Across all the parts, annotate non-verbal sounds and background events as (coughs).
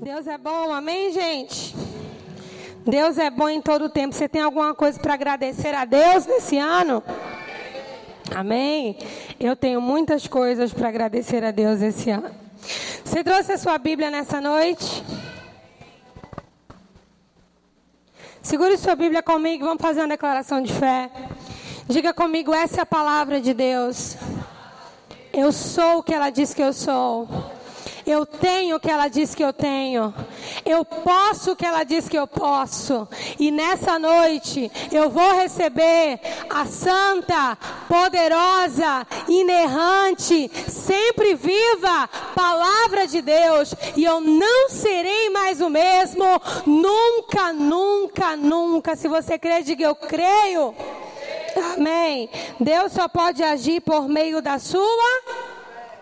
Deus é bom, amém, gente? Deus é bom em todo tempo. Você tem alguma coisa para agradecer a Deus nesse ano? Amém? Eu tenho muitas coisas para agradecer a Deus esse ano. Você trouxe a sua Bíblia nessa noite? Segure sua Bíblia comigo, vamos fazer uma declaração de fé. Diga comigo, essa é a palavra de Deus. Eu sou o que ela diz que eu sou. Eu tenho o que ela diz que eu tenho. Eu posso o que ela diz que eu posso. E nessa noite eu vou receber a santa, poderosa, inerrante, sempre viva palavra de Deus. E eu não serei mais o mesmo. Nunca, nunca, nunca. Se você crê, diga eu creio. Amém. Deus só pode agir por meio da sua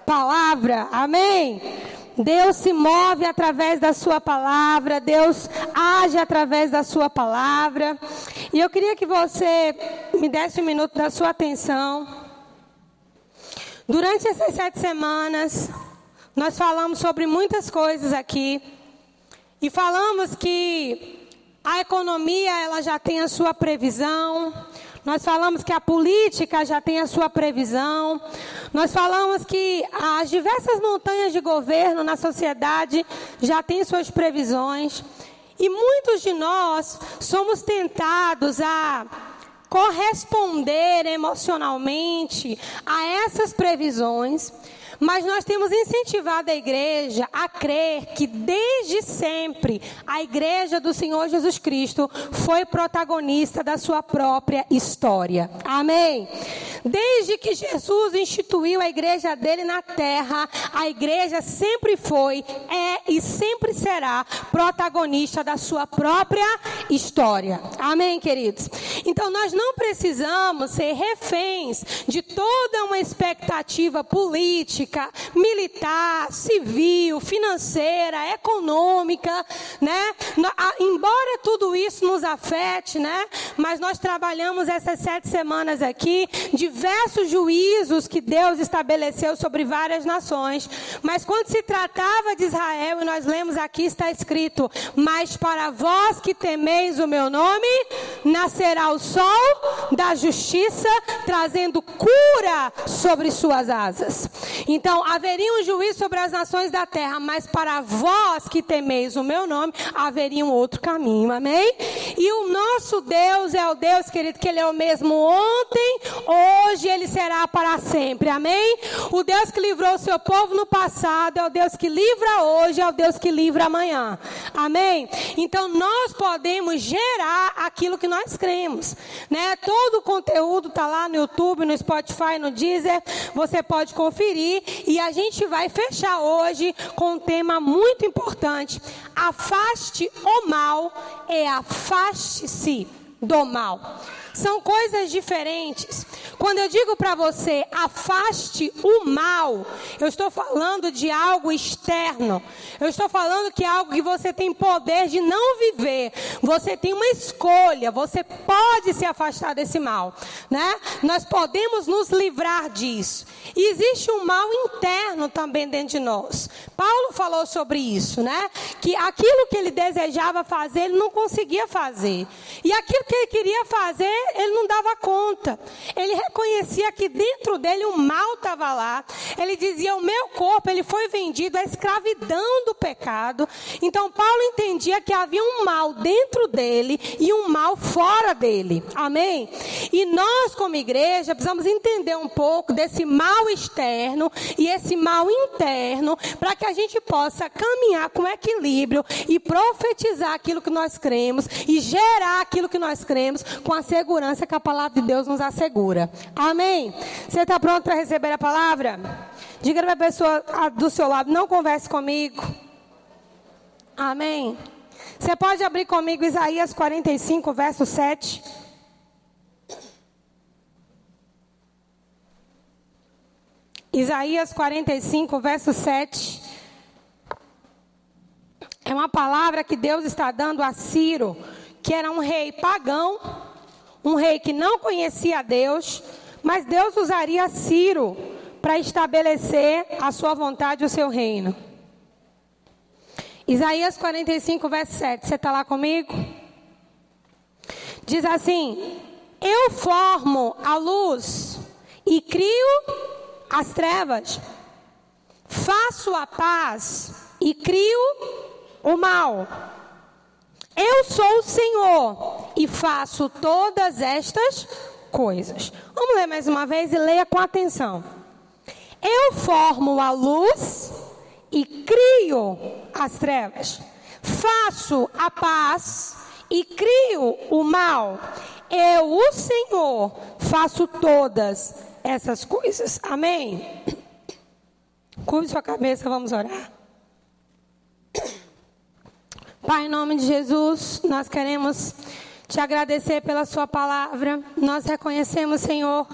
palavra. Amém. Deus se move através da sua palavra, Deus age através da sua palavra. E eu queria que você me desse um minuto da sua atenção. Durante essas sete semanas, nós falamos sobre muitas coisas aqui. E falamos que a economia ela já tem a sua previsão, nós falamos que a política já tem a sua previsão. Nós falamos que as diversas montanhas de governo na sociedade já têm suas previsões. E muitos de nós somos tentados a corresponder emocionalmente a essas previsões mas nós temos incentivado a igreja a crer que desde sempre a igreja do Senhor Jesus Cristo foi protagonista da sua própria história. Amém. Desde que Jesus instituiu a igreja dele na terra, a igreja sempre foi, é e sempre será protagonista da sua própria história. Amém, queridos? Então nós não precisamos ser reféns de toda uma expectativa política militar, civil, financeira, econômica, né? Embora tudo isso nos afete, né? Mas nós trabalhamos essas sete semanas aqui, diversos juízos que Deus estabeleceu sobre várias nações. Mas quando se tratava de Israel, e nós lemos aqui, está escrito: Mas para vós que temeis o meu nome, nascerá o sol da justiça, trazendo cura sobre suas asas. Então, haveria um juízo sobre as nações da terra, mas para vós que temeis o meu nome, haveria um outro caminho, amém? E o nosso Deus é o Deus, querido, que Ele é o mesmo ontem, hoje, Ele será para sempre, amém? O Deus que livrou o seu povo no passado é o Deus que livra hoje, é o Deus que livra amanhã, amém? Então, nós podemos gerar aquilo que nós cremos, né? Todo o conteúdo está lá no YouTube, no Spotify, no Deezer, você pode conferir e a gente vai fechar hoje com um tema muito importante. Afaste o mal e afaste-se do mal. São coisas diferentes. Quando eu digo para você, afaste o mal, eu estou falando de algo externo. Eu estou falando que é algo que você tem poder de não viver. Você tem uma escolha, você pode se afastar desse mal, né? Nós podemos nos livrar disso. E existe um mal interno também dentro de nós. Paulo falou sobre isso, né? Que aquilo que ele desejava fazer, ele não conseguia fazer. E aquilo que ele queria fazer, ele não dava conta. Ele reconhecia que dentro dele o mal estava lá. Ele dizia: "O meu corpo, ele foi vendido à escravidão do pecado". Então Paulo entendia que havia um mal dentro dele e um mal fora dele. Amém? E nós como igreja precisamos entender um pouco desse mal externo e esse mal interno para que a gente possa caminhar com equilíbrio e profetizar aquilo que nós cremos e gerar aquilo que nós cremos com a segurança segurança que a palavra de Deus nos assegura. Amém? Você está pronto para receber a palavra? Diga para a pessoa do seu lado: não converse comigo. Amém? Você pode abrir comigo Isaías 45, verso 7. Isaías 45, verso 7. É uma palavra que Deus está dando a Ciro, que era um rei pagão um rei que não conhecia Deus, mas Deus usaria Ciro para estabelecer a sua vontade e o seu reino. Isaías 45, verso 7. Você está lá comigo? Diz assim: Eu formo a luz e crio as trevas. Faço a paz e crio o mal. Eu sou o Senhor e faço todas estas coisas. Vamos ler mais uma vez e leia com atenção. Eu formo a luz e crio as trevas. Faço a paz e crio o mal. Eu, o Senhor, faço todas essas coisas. Amém? (coughs) Curve sua cabeça, vamos orar. Pai, em nome de Jesus, nós queremos te agradecer pela Sua palavra. Nós reconhecemos, Senhor,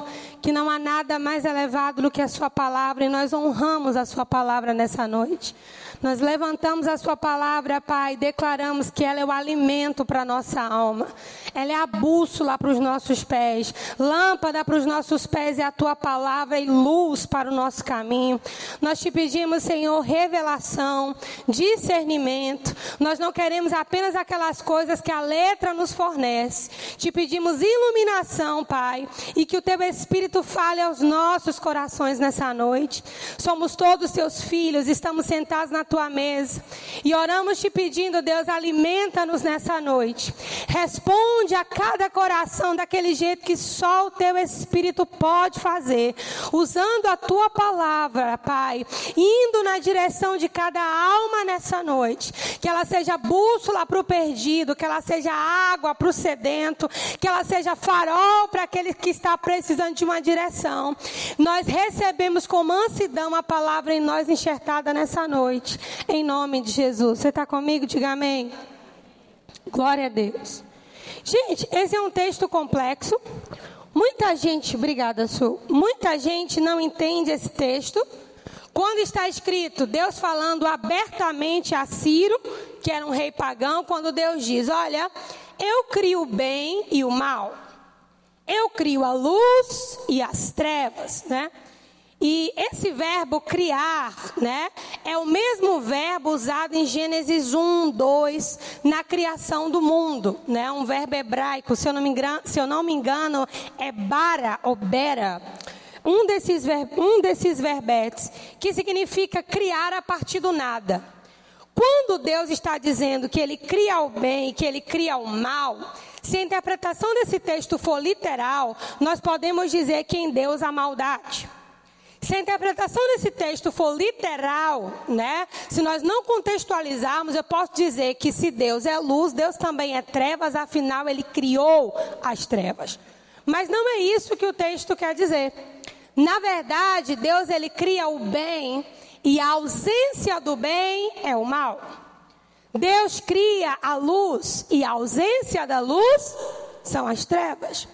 que não há nada mais elevado do que a Sua palavra e nós honramos a Sua palavra nessa noite. Nós levantamos a Sua palavra, Pai, e declaramos que ela é o alimento para a nossa alma. Ela é a bússola para os nossos pés, lâmpada para os nossos pés é a Tua palavra e luz para o nosso caminho. Nós te pedimos, Senhor, revelação, discernimento. Nós não queremos apenas aquelas coisas que a letra nos fornece. Te pedimos iluminação, Pai, e que o Teu Espírito fale aos nossos corações nessa noite. Somos todos Teus filhos, estamos sentados na tua mesa. E oramos te pedindo, Deus, alimenta-nos nessa noite. Responde a cada coração daquele jeito que só o teu Espírito pode fazer. Usando a tua palavra, Pai. Indo na direção de cada alma nessa noite. Que ela seja bússola para o perdido. Que ela seja água para o sedento. Que ela seja farol para aquele que está precisando de uma direção. Nós recebemos com mansidão a palavra em nós enxertada nessa noite em nome de Jesus. Você está comigo? Diga amém. Glória a Deus. Gente, esse é um texto complexo. Muita gente, obrigada, Su. Muita gente não entende esse texto. Quando está escrito Deus falando abertamente a Ciro, que era um rei pagão, quando Deus diz: Olha, eu crio o bem e o mal, eu crio a luz e as trevas, né? E esse verbo criar, né, é o mesmo verbo usado em Gênesis 1, 2, na criação do mundo, né? Um verbo hebraico, se eu não me engano, se eu não me engano é bara ou bera. Um desses, ver, um desses verbetes que significa criar a partir do nada. Quando Deus está dizendo que ele cria o bem, que ele cria o mal, se a interpretação desse texto for literal, nós podemos dizer que em Deus há maldade. Se a interpretação desse texto for literal, né? Se nós não contextualizarmos, eu posso dizer que se Deus é luz, Deus também é trevas, afinal ele criou as trevas. Mas não é isso que o texto quer dizer. Na verdade, Deus ele cria o bem e a ausência do bem é o mal. Deus cria a luz e a ausência da luz são as trevas.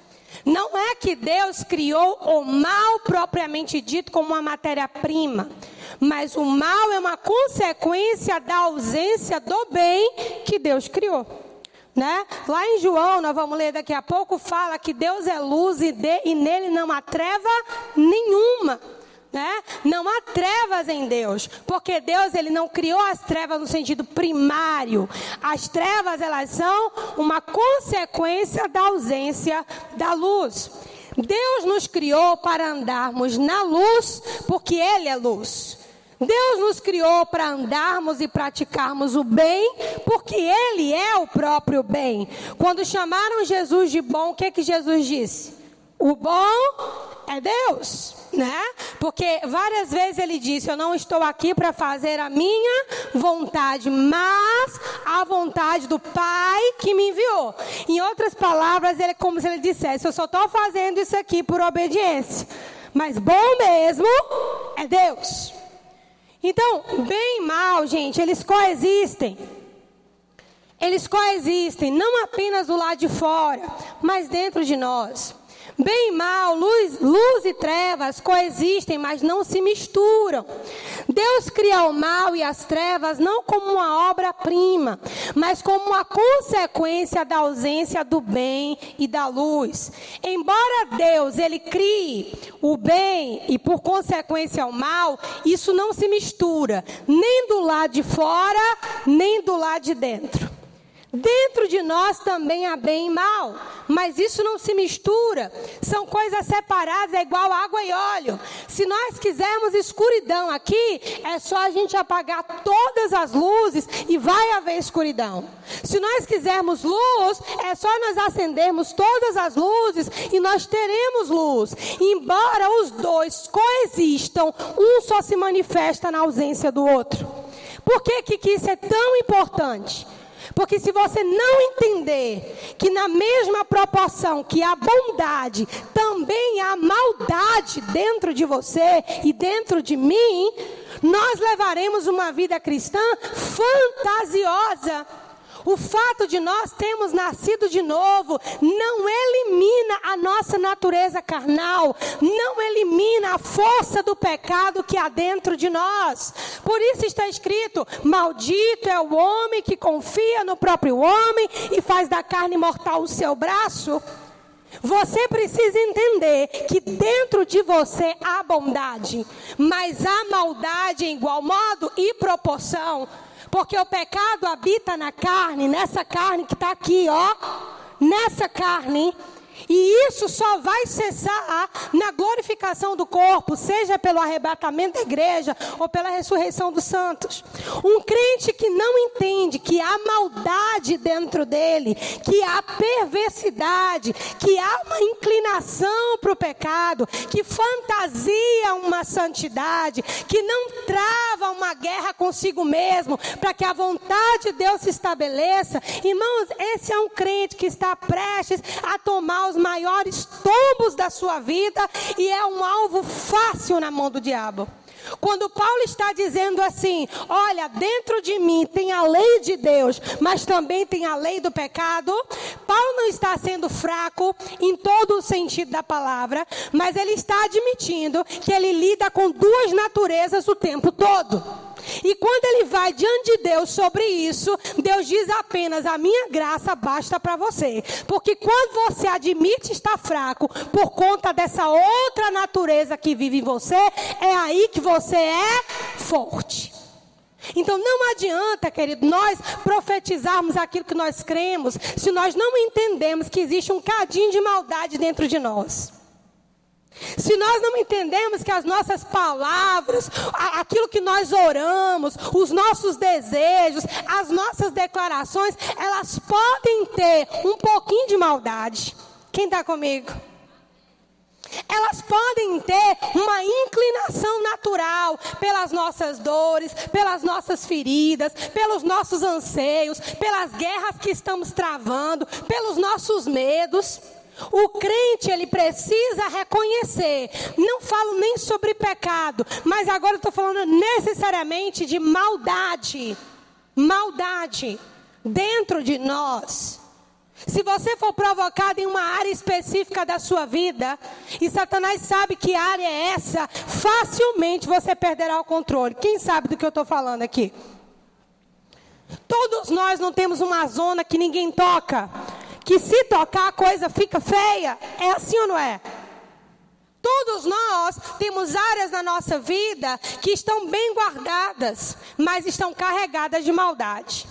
Não é que Deus criou o mal propriamente dito como uma matéria-prima, mas o mal é uma consequência da ausência do bem que Deus criou. Né? Lá em João, nós vamos ler daqui a pouco, fala que Deus é luz e, de, e nele não há treva nenhuma. Né? Não há trevas em Deus, porque Deus ele não criou as trevas no sentido primário. As trevas elas são uma consequência da ausência da luz. Deus nos criou para andarmos na luz, porque ele é luz. Deus nos criou para andarmos e praticarmos o bem, porque Ele é o próprio bem. Quando chamaram Jesus de bom, o que, que Jesus disse? O bom é Deus né? Porque várias vezes ele disse: Eu não estou aqui para fazer a minha vontade, mas a vontade do Pai que me enviou. Em outras palavras, ele é como se ele dissesse: Eu só estou fazendo isso aqui por obediência, mas bom mesmo é Deus. Então, bem e mal, gente, eles coexistem. Eles coexistem não apenas do lado de fora, mas dentro de nós. Bem e mal, luz, luz e trevas coexistem, mas não se misturam. Deus cria o mal e as trevas não como uma obra-prima, mas como uma consequência da ausência do bem e da luz. Embora Deus ele crie o bem e por consequência o mal, isso não se mistura, nem do lado de fora, nem lado de dentro. Dentro de nós também há bem e mal, mas isso não se mistura. São coisas separadas, é igual água e óleo. Se nós quisermos escuridão aqui, é só a gente apagar todas as luzes e vai haver escuridão. Se nós quisermos luz, é só nós acendermos todas as luzes e nós teremos luz. Embora os dois coexistam, um só se manifesta na ausência do outro. Por que, que isso é tão importante? Porque se você não entender que na mesma proporção que há bondade, também há maldade dentro de você e dentro de mim, nós levaremos uma vida cristã fantasiosa. O fato de nós termos nascido de novo não elimina a nossa natureza carnal, não elimina a força do pecado que há dentro de nós. Por isso está escrito: Maldito é o homem que confia no próprio homem e faz da carne mortal o seu braço. Você precisa entender que dentro de você há bondade, mas há maldade em igual modo e proporção. Porque o pecado habita na carne, nessa carne que está aqui, ó. Nessa carne. E isso só vai cessar na glorificação do corpo, seja pelo arrebatamento da igreja ou pela ressurreição dos santos. Um crente que não entende que há maldade dentro dele, que há perversidade, que há uma inclinação para o pecado, que fantasia uma santidade, que não trava uma guerra consigo mesmo, para que a vontade de Deus se estabeleça. Irmãos, esse é um crente que está prestes a tomar os maiores tombos da sua vida e é um alvo fácil na mão do diabo. Quando Paulo está dizendo assim: Olha, dentro de mim tem a lei de Deus, mas também tem a lei do pecado. Paulo não está sendo fraco em todo o sentido da palavra, mas ele está admitindo que ele lida com duas naturezas o tempo todo. E quando ele vai diante de Deus sobre isso, Deus diz apenas: A minha graça basta para você. Porque quando você admite estar fraco por conta dessa outra natureza que vive em você, é aí que você é forte. Então não adianta, querido, nós profetizarmos aquilo que nós cremos, se nós não entendemos que existe um cadinho de maldade dentro de nós. Se nós não entendemos que as nossas palavras, aquilo que nós oramos, os nossos desejos, as nossas declarações, elas podem ter um pouquinho de maldade. Quem está comigo? Elas podem ter uma inclinação natural pelas nossas dores, pelas nossas feridas, pelos nossos anseios, pelas guerras que estamos travando, pelos nossos medos. O crente, ele precisa reconhecer. Não falo nem sobre pecado, mas agora estou falando necessariamente de maldade. Maldade dentro de nós. Se você for provocado em uma área específica da sua vida, e Satanás sabe que área é essa, facilmente você perderá o controle. Quem sabe do que eu estou falando aqui? Todos nós não temos uma zona que ninguém toca que se tocar a coisa fica feia. É assim ou não é? Todos nós temos áreas na nossa vida que estão bem guardadas, mas estão carregadas de maldade.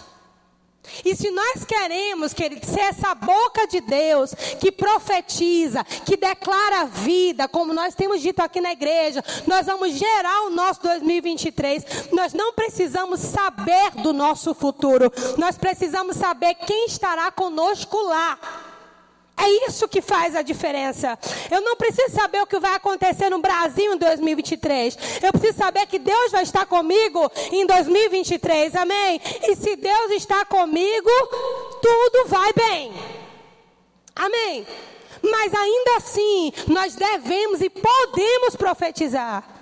E se nós queremos, querido, ser essa boca de Deus que profetiza, que declara vida, como nós temos dito aqui na igreja, nós vamos gerar o nosso 2023. Nós não precisamos saber do nosso futuro, nós precisamos saber quem estará conosco lá. É isso que faz a diferença. Eu não preciso saber o que vai acontecer no Brasil em 2023. Eu preciso saber que Deus vai estar comigo em 2023. Amém? E se Deus está comigo, tudo vai bem. Amém? Mas ainda assim, nós devemos e podemos profetizar.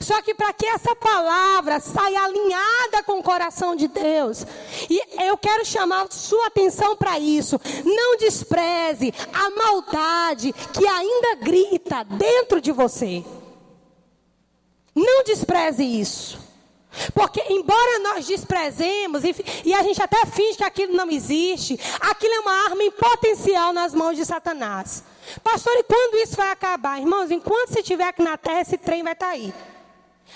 Só que para que essa palavra saia alinhada com o coração de Deus, e eu quero chamar sua atenção para isso. Não despreze a maldade que ainda grita dentro de você. Não despreze isso. Porque, embora nós desprezemos e, e, a gente até finge que aquilo não existe, aquilo é uma arma em potencial nas mãos de Satanás. Pastor, e quando isso vai acabar? Irmãos, enquanto você estiver aqui na terra, esse trem vai estar tá aí.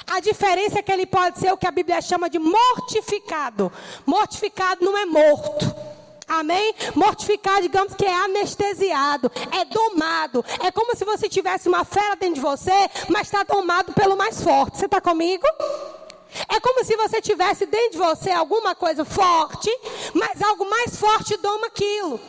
A diferença é que ele pode ser o que a Bíblia chama de mortificado. Mortificado não é morto. Amém? Mortificado, digamos que é anestesiado, é domado. É como se você tivesse uma fera dentro de você, mas está domado pelo mais forte. Você está comigo? É como se você tivesse dentro de você alguma coisa forte, mas algo mais forte doma aquilo.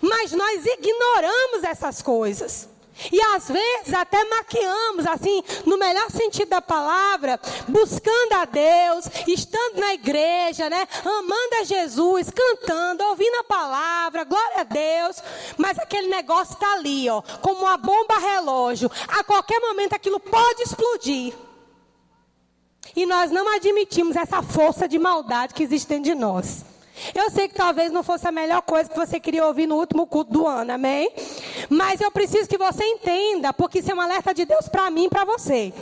Mas nós ignoramos essas coisas. E às vezes até maquiamos, assim, no melhor sentido da palavra, buscando a Deus, estando na igreja, né? Amando a Jesus, cantando, ouvindo a palavra, glória a Deus. Mas aquele negócio está ali, ó, como uma bomba relógio. A qualquer momento aquilo pode explodir. E nós não admitimos essa força de maldade que existe dentro de nós. Eu sei que talvez não fosse a melhor coisa que você queria ouvir no último culto do ano, amém? Mas eu preciso que você entenda, porque isso é um alerta de Deus para mim e para você.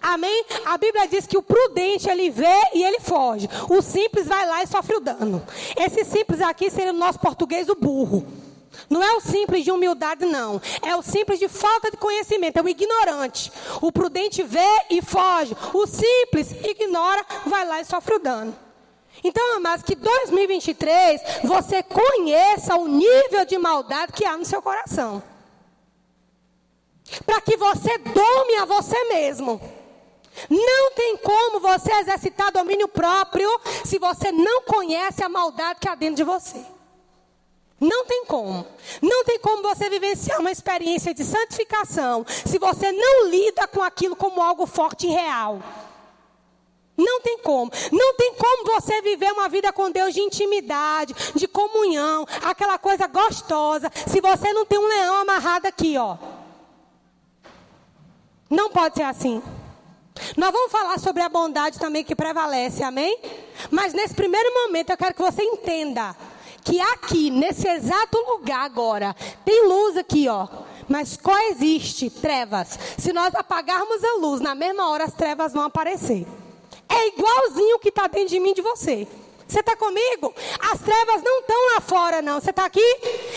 Amém? A Bíblia diz que o prudente ele vê e ele foge. O simples vai lá e sofre o dano. Esse simples aqui seria no nosso português o burro. Não é o simples de humildade, não. É o simples de falta de conhecimento, é o ignorante. O prudente vê e foge. O simples ignora, vai lá e sofre o dano. Então, amados, que 2023 você conheça o nível de maldade que há no seu coração. Para que você dome a você mesmo. Não tem como você exercitar domínio próprio se você não conhece a maldade que há dentro de você. Não tem como. Não tem como você vivenciar uma experiência de santificação se você não lida com aquilo como algo forte e real. Não tem como. Não tem como você viver uma vida com Deus de intimidade, de comunhão, aquela coisa gostosa, se você não tem um leão amarrado aqui, ó. Não pode ser assim. Nós vamos falar sobre a bondade também que prevalece, amém? Mas nesse primeiro momento eu quero que você entenda que aqui, nesse exato lugar agora, tem luz aqui, ó. Mas coexiste trevas. Se nós apagarmos a luz, na mesma hora as trevas vão aparecer é igualzinho o que está dentro de mim de você. Você está comigo? As trevas não estão lá fora, não. Você está aqui?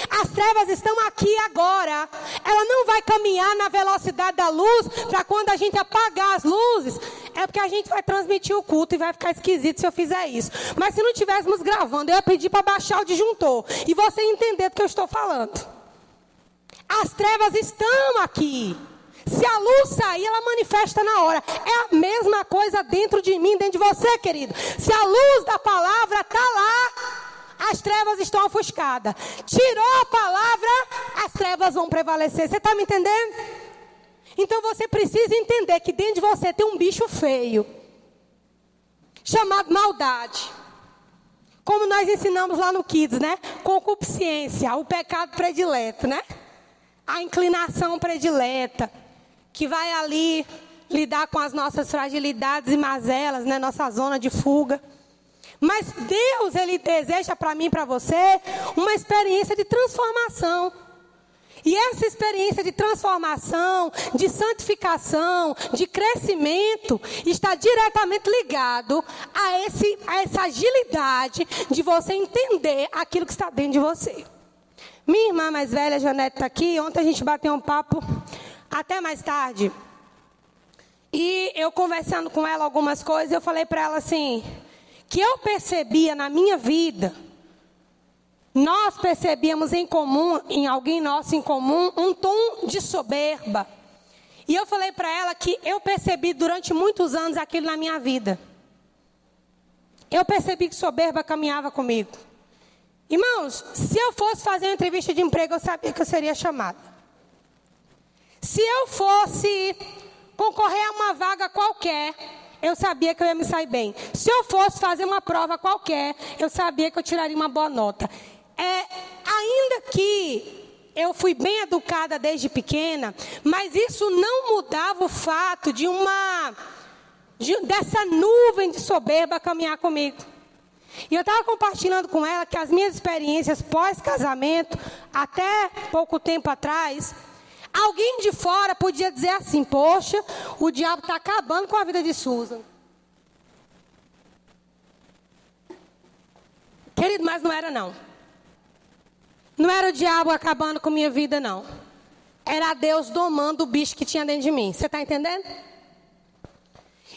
As trevas estão aqui agora. Ela não vai caminhar na velocidade da luz para quando a gente apagar as luzes. É porque a gente vai transmitir o culto e vai ficar esquisito se eu fizer isso. Mas se não estivéssemos gravando, eu ia pedir para baixar o disjuntor. E você entender do que eu estou falando. As trevas estão aqui. Se a luz sair, ela manifesta na hora. É a mesma coisa dentro de mim, dentro de você, querido. Se a luz da palavra está lá, as trevas estão ofuscadas. Tirou a palavra, as trevas vão prevalecer. Você está me entendendo? Então você precisa entender que dentro de você tem um bicho feio, chamado maldade. Como nós ensinamos lá no Kids, né? Concupiscência, o pecado predileto, né? A inclinação predileta que vai ali lidar com as nossas fragilidades e mazelas, né, nossa zona de fuga. Mas Deus, Ele deseja para mim e para você uma experiência de transformação. E essa experiência de transformação, de santificação, de crescimento, está diretamente ligado a, esse, a essa agilidade de você entender aquilo que está dentro de você. Minha irmã mais velha, Janete, está aqui. Ontem a gente bateu um papo até mais tarde. E eu conversando com ela algumas coisas, eu falei para ela assim, que eu percebia na minha vida, nós percebíamos em comum, em alguém nosso em comum, um tom de soberba. E eu falei para ela que eu percebi durante muitos anos aquilo na minha vida. Eu percebi que soberba caminhava comigo. Irmãos, se eu fosse fazer uma entrevista de emprego, eu sabia que eu seria chamada. Se eu fosse concorrer a uma vaga qualquer, eu sabia que eu ia me sair bem. Se eu fosse fazer uma prova qualquer, eu sabia que eu tiraria uma boa nota. É, ainda que eu fui bem educada desde pequena, mas isso não mudava o fato de uma de, dessa nuvem de soberba caminhar comigo. E eu estava compartilhando com ela que as minhas experiências pós-casamento, até pouco tempo atrás, Alguém de fora podia dizer assim: Poxa, o diabo está acabando com a vida de Susan. Querido, mas não era não. Não era o diabo acabando com minha vida, não. Era Deus domando o bicho que tinha dentro de mim. Você está entendendo?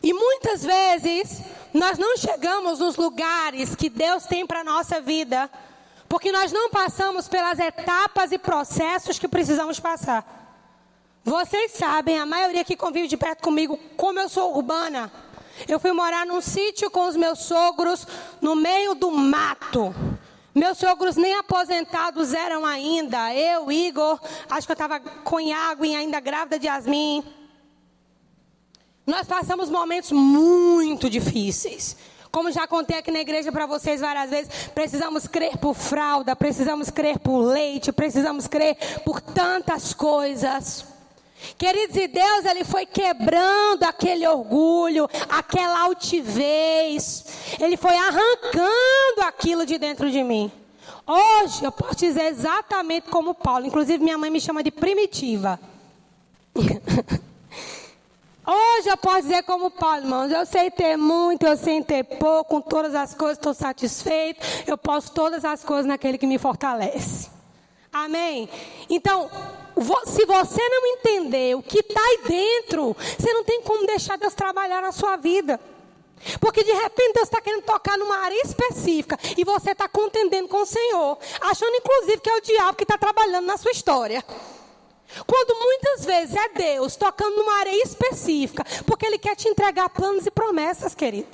E muitas vezes nós não chegamos nos lugares que Deus tem para a nossa vida, porque nós não passamos pelas etapas e processos que precisamos passar. Vocês sabem, a maioria que convive de perto comigo, como eu sou urbana. Eu fui morar num sítio com os meus sogros, no meio do mato. Meus sogros nem aposentados eram ainda. Eu, Igor, acho que eu estava com água e ainda grávida de Yasmin. Nós passamos momentos muito difíceis. Como já contei aqui na igreja para vocês várias vezes, precisamos crer por fralda, precisamos crer por leite, precisamos crer por tantas coisas. Queridos, e Deus, Ele foi quebrando aquele orgulho, aquela altivez, Ele foi arrancando aquilo de dentro de mim. Hoje eu posso dizer exatamente como Paulo, inclusive minha mãe me chama de primitiva. (laughs) Hoje eu posso dizer como Paulo, irmãos, eu sei ter muito, eu sei ter pouco, com todas as coisas estou satisfeito, eu posso todas as coisas naquele que me fortalece. Amém? Então, se você não entender o que está aí dentro, você não tem como deixar Deus trabalhar na sua vida. Porque de repente Deus está querendo tocar numa área específica e você está contendendo com o Senhor, achando inclusive que é o diabo que está trabalhando na sua história. Quando muitas vezes é Deus tocando numa área específica, porque Ele quer te entregar planos e promessas, querido.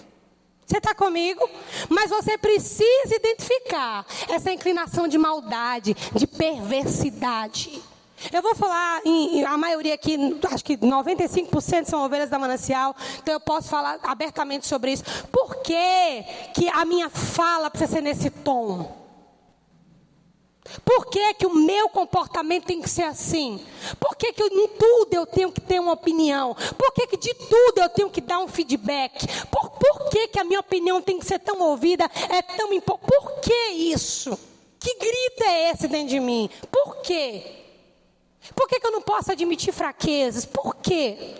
Você está comigo? Mas você precisa identificar essa inclinação de maldade, de perversidade. Eu vou falar, em, a maioria aqui, acho que 95% são ovelhas da manancial, então eu posso falar abertamente sobre isso. Por que, que a minha fala precisa ser nesse tom? Por que, que o meu comportamento tem que ser assim? Por que, que em tudo eu tenho que ter uma opinião? Por que, que de tudo eu tenho que dar um feedback? Por, por que, que a minha opinião tem que ser tão ouvida? É tão importante? Por que isso? Que grito é esse dentro de mim? Por quê? Por que, que eu não posso admitir fraquezas? Por quê?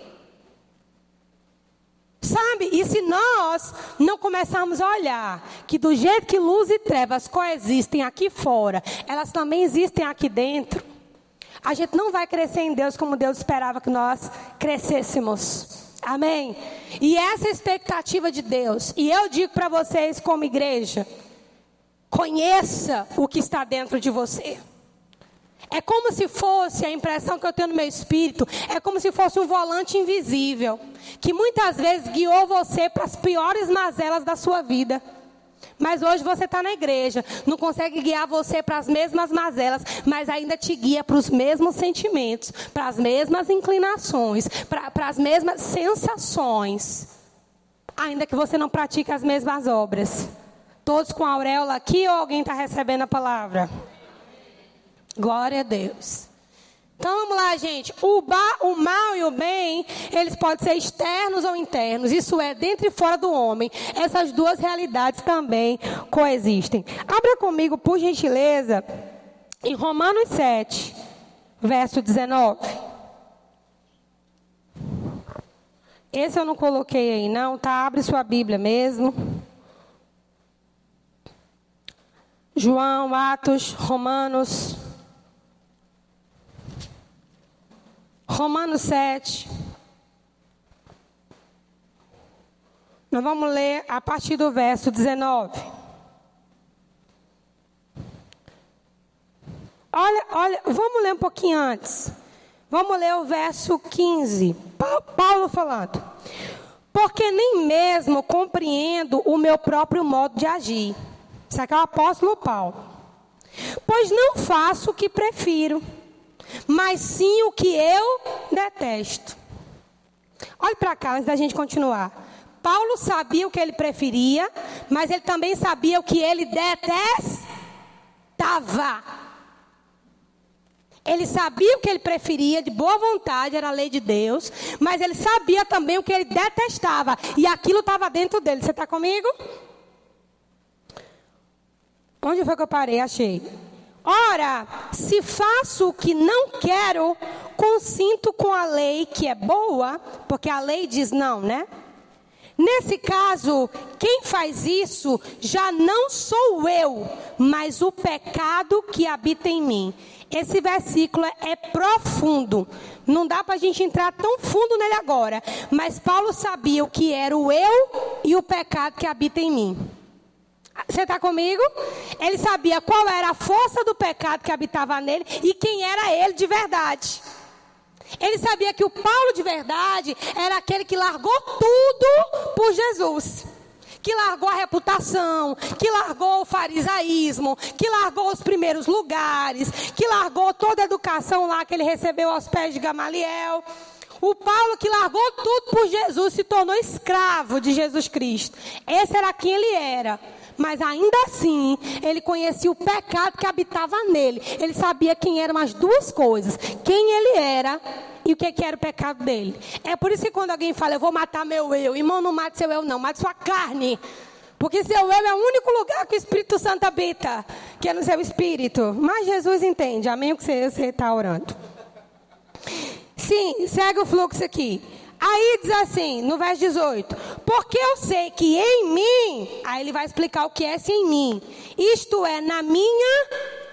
Sabe? E se nós não começarmos a olhar que do jeito que luz e trevas coexistem aqui fora, elas também existem aqui dentro, a gente não vai crescer em Deus como Deus esperava que nós crescêssemos. Amém? E essa expectativa de Deus. E eu digo para vocês, como igreja, conheça o que está dentro de você. É como se fosse a impressão que eu tenho no meu espírito, é como se fosse um volante invisível, que muitas vezes guiou você para as piores mazelas da sua vida. Mas hoje você está na igreja, não consegue guiar você para as mesmas mazelas, mas ainda te guia para os mesmos sentimentos, para as mesmas inclinações, para, as mesmas sensações, ainda que você não pratique as mesmas obras. Todos com a auréola aqui ou alguém está recebendo a palavra? Glória a Deus. Então vamos lá, gente. O, ba, o mal e o bem, eles podem ser externos ou internos. Isso é dentro e fora do homem. Essas duas realidades também coexistem. Abra comigo, por gentileza, em Romanos 7, verso 19. Esse eu não coloquei aí, não, tá? Abre sua Bíblia mesmo. João, Atos, Romanos Romanos 7. Nós vamos ler a partir do verso 19. Olha, olha, vamos ler um pouquinho antes. Vamos ler o verso 15. Paulo falando. Porque nem mesmo compreendo o meu próprio modo de agir. Isso aqui é o apóstolo Paulo. Pois não faço o que prefiro mas sim o que eu detesto. Olhe para cá antes da gente continuar. Paulo sabia o que ele preferia, mas ele também sabia o que ele detestava. Ele sabia o que ele preferia, de boa vontade, era a lei de Deus, mas ele sabia também o que ele detestava, e aquilo estava dentro dele. Você está comigo? Onde foi que eu parei? Achei. Ora, se faço o que não quero, consinto com a lei que é boa, porque a lei diz não, né? Nesse caso, quem faz isso já não sou eu, mas o pecado que habita em mim. Esse versículo é profundo. Não dá para a gente entrar tão fundo nele agora. Mas Paulo sabia o que era o eu e o pecado que habita em mim. Você está comigo? Ele sabia qual era a força do pecado que habitava nele e quem era ele de verdade. Ele sabia que o Paulo de verdade era aquele que largou tudo por Jesus. Que largou a reputação, que largou o farisaísmo, que largou os primeiros lugares, que largou toda a educação lá que ele recebeu aos pés de Gamaliel. O Paulo que largou tudo por Jesus se tornou escravo de Jesus Cristo. Esse era quem ele era. Mas ainda assim, ele conhecia o pecado que habitava nele. Ele sabia quem eram as duas coisas: quem ele era e o que, que era o pecado dele. É por isso que quando alguém fala, eu vou matar meu eu, irmão, não mate seu eu, não, mate sua carne. Porque seu eu é o único lugar que o Espírito Santo habita, que é no seu espírito. Mas Jesus entende, amém? O que você está orando. Sim, segue o fluxo aqui. Aí diz assim, no verso 18: Porque eu sei que em mim, aí ele vai explicar o que é esse em mim, isto é, na minha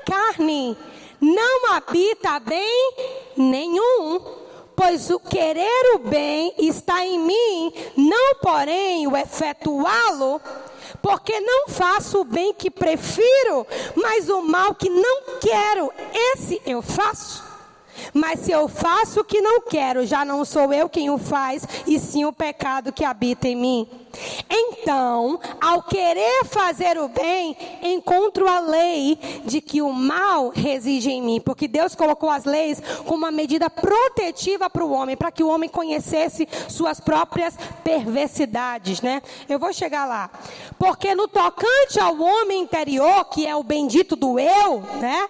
carne, não habita bem nenhum, pois o querer o bem está em mim, não porém o efetuá-lo, porque não faço o bem que prefiro, mas o mal que não quero, esse eu faço. Mas se eu faço o que não quero, já não sou eu quem o faz, e sim o pecado que habita em mim. Então, ao querer fazer o bem, encontro a lei de que o mal reside em mim, porque Deus colocou as leis como uma medida protetiva para o homem, para que o homem conhecesse suas próprias perversidades, né? Eu vou chegar lá. Porque no tocante ao homem interior, que é o bendito do eu, né?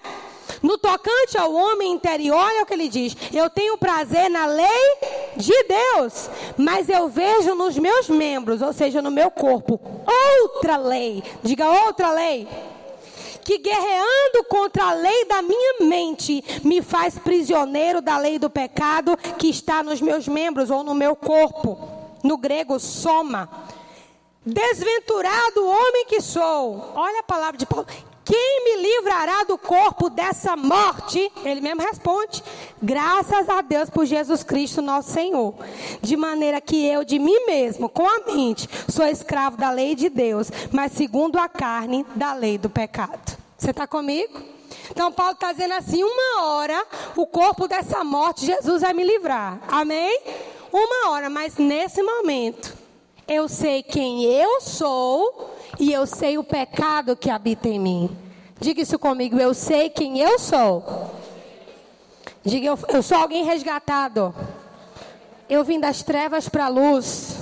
No tocante ao homem interior, olha o que ele diz: Eu tenho prazer na lei de Deus, mas eu vejo nos meus membros, ou seja, no meu corpo, outra lei. Diga outra lei. Que guerreando contra a lei da minha mente, me faz prisioneiro da lei do pecado que está nos meus membros ou no meu corpo. No grego, soma. Desventurado homem que sou. Olha a palavra de Paulo. Quem me livrará do corpo dessa morte? Ele mesmo responde: Graças a Deus por Jesus Cristo, nosso Senhor. De maneira que eu, de mim mesmo, com a mente, sou escravo da lei de Deus, mas segundo a carne, da lei do pecado. Você está comigo? Então, Paulo está dizendo assim: uma hora, o corpo dessa morte, Jesus vai me livrar. Amém? Uma hora, mas nesse momento, eu sei quem eu sou e eu sei o pecado que habita em mim. Diga isso comigo, eu sei quem eu sou. Diga, eu, eu sou alguém resgatado. Eu vim das trevas para a luz.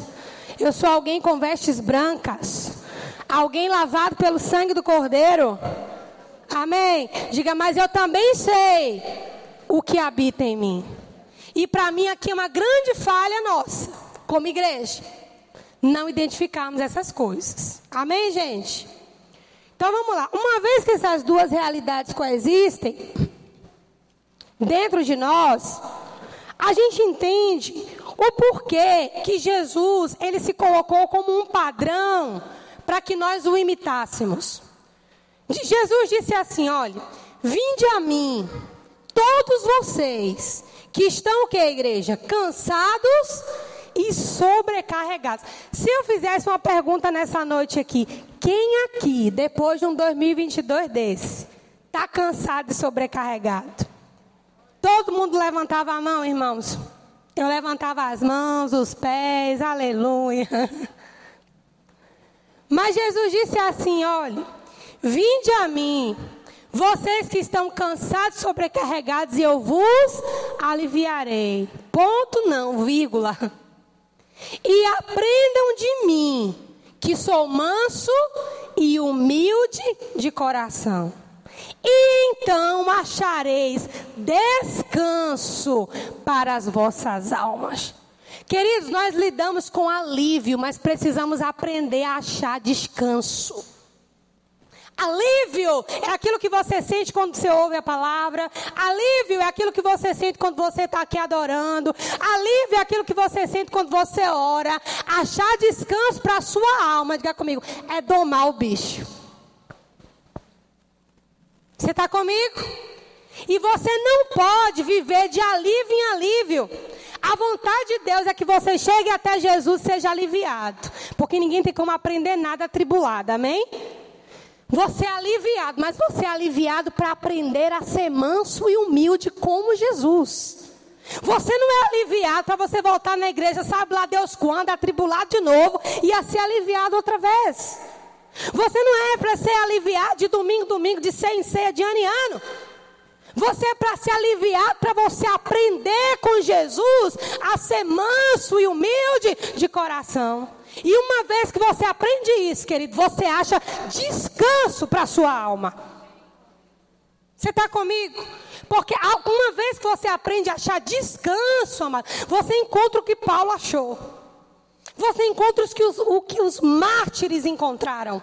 Eu sou alguém com vestes brancas. Alguém lavado pelo sangue do Cordeiro. Amém. Diga, mas eu também sei o que habita em mim. E para mim aqui é uma grande falha nossa, como igreja não identificarmos essas coisas. Amém, gente? Então vamos lá. Uma vez que essas duas realidades coexistem dentro de nós, a gente entende o porquê que Jesus ele se colocou como um padrão para que nós o imitássemos. Jesus disse assim: olha, vinde a mim, todos vocês que estão que, igreja? Cansados e sobrecarregados. Se eu fizesse uma pergunta nessa noite aqui, quem aqui, depois de um 2022 desse, está cansado e sobrecarregado? Todo mundo levantava a mão, irmãos. Eu levantava as mãos, os pés, aleluia. (laughs) Mas Jesus disse assim: olha, vinde a mim, vocês que estão cansados, sobrecarregados, e eu vos aliviarei. Ponto não, vírgula. E aprendam de mim, que sou manso e humilde de coração. E então achareis descanso para as vossas almas. Queridos, nós lidamos com alívio, mas precisamos aprender a achar descanso. Alívio é aquilo que você sente quando você ouve a palavra. Alívio é aquilo que você sente quando você está aqui adorando. Alívio é aquilo que você sente quando você ora. Achar descanso para a sua alma, diga comigo, é domar o bicho. Você está comigo? E você não pode viver de alívio em alívio. A vontade de Deus é que você chegue até Jesus e seja aliviado. Porque ninguém tem como aprender nada atribulado, amém? Você é aliviado, mas você é aliviado para aprender a ser manso e humilde como Jesus. Você não é aliviado para você voltar na igreja, sabe lá Deus quando, atribulado de novo e a ser aliviado outra vez. Você não é para ser aliviado de domingo, domingo, de ceia em ceia, de ano em ano. Você é para ser aliviado, para você aprender com Jesus a ser manso e humilde de coração. E uma vez que você aprende isso, querido, você acha descanso para a sua alma. Você está comigo? Porque uma vez que você aprende a achar descanso, amado, você encontra o que Paulo achou. Você encontra os que os, o que os mártires encontraram.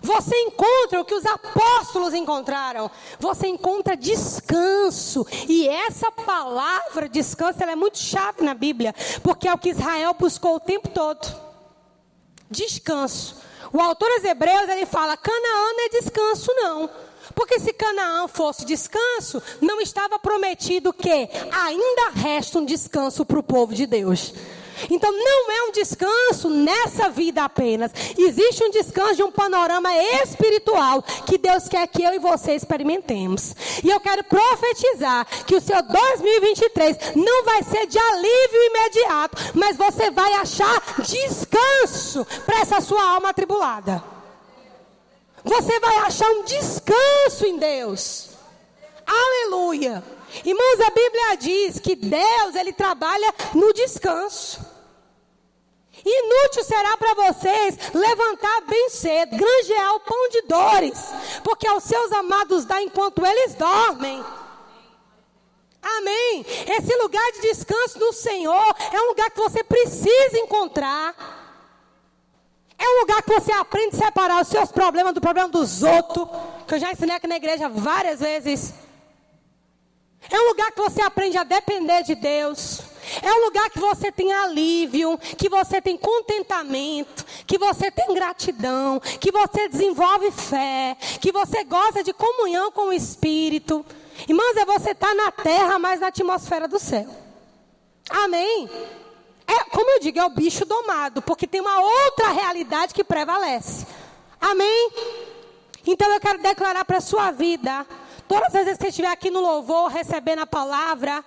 Você encontra o que os apóstolos encontraram. Você encontra descanso. E essa palavra descanso ela é muito chave na Bíblia, porque é o que Israel buscou o tempo todo descanso. O autor aos Hebreus ele fala: Canaã não é descanso, não. Porque se Canaã fosse descanso, não estava prometido que ainda resta um descanso para o povo de Deus. Então não é um descanso nessa vida apenas. Existe um descanso de um panorama espiritual que Deus quer que eu e você experimentemos. E eu quero profetizar que o seu 2023 não vai ser de alívio imediato, mas você vai achar descanso para essa sua alma atribulada. Você vai achar um descanso em Deus. Aleluia. Irmãos, a Bíblia diz que Deus, ele trabalha no descanso. Inútil será para vocês levantar bem cedo, granjear o pão de dores, porque aos seus amados dá enquanto eles dormem. Amém. Esse lugar de descanso no Senhor é um lugar que você precisa encontrar. É um lugar que você aprende a separar os seus problemas do problema dos outros, que eu já ensinei aqui na igreja várias vezes. É um lugar que você aprende a depender de Deus. É um lugar que você tem alívio, que você tem contentamento, que você tem gratidão, que você desenvolve fé, que você goza de comunhão com o Espírito. Irmãos, é você estar tá na terra, mas na atmosfera do céu. Amém? É, como eu digo, é o bicho domado, porque tem uma outra realidade que prevalece. Amém? Então eu quero declarar para a sua vida, todas as vezes que você estiver aqui no louvor, recebendo a palavra,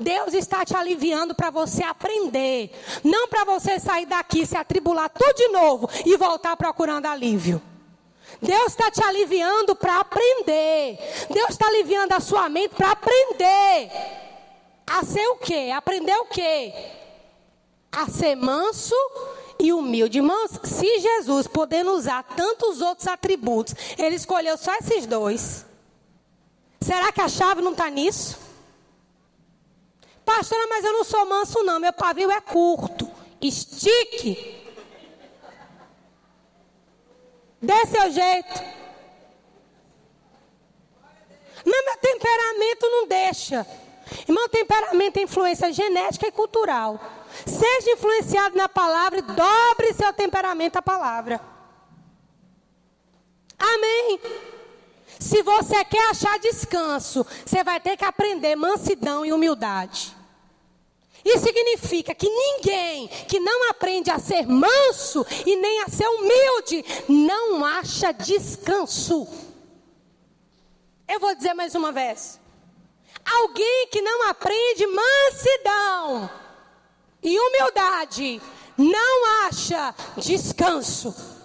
Deus está te aliviando para você aprender, não para você sair daqui, se atribular tudo de novo e voltar procurando alívio. Deus está te aliviando para aprender. Deus está aliviando a sua mente para aprender. A ser o quê? Aprender o quê? A ser manso e humilde. Irmãos, se Jesus, podendo usar tantos outros atributos, ele escolheu só esses dois. Será que a chave não está nisso? Pastora, mas eu não sou manso, não. Meu pavio é curto. Estique. Dê seu jeito. Mas meu temperamento não deixa. Irmão, temperamento é influência genética e cultural. Seja influenciado na palavra e dobre seu temperamento à palavra. Amém. Se você quer achar descanso, você vai ter que aprender mansidão e humildade. Isso significa que ninguém que não aprende a ser manso e nem a ser humilde não acha descanso. Eu vou dizer mais uma vez. Alguém que não aprende mansidão e humildade não acha descanso.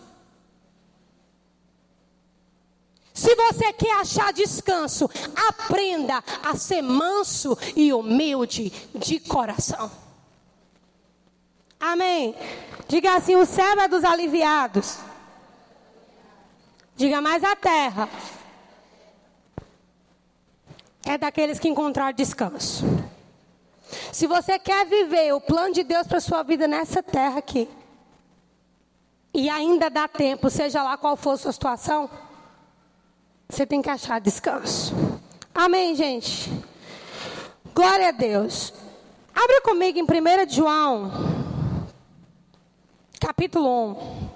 Se você quer achar descanso, aprenda a ser manso e humilde de coração. Amém. Diga assim: o céu é dos aliviados. Diga mais a terra. É daqueles que encontraram descanso. Se você quer viver o plano de Deus para sua vida nessa terra aqui, e ainda dá tempo, seja lá qual for a sua situação, você tem que achar descanso. Amém, gente? Glória a Deus. Abra comigo em 1 João, capítulo 1.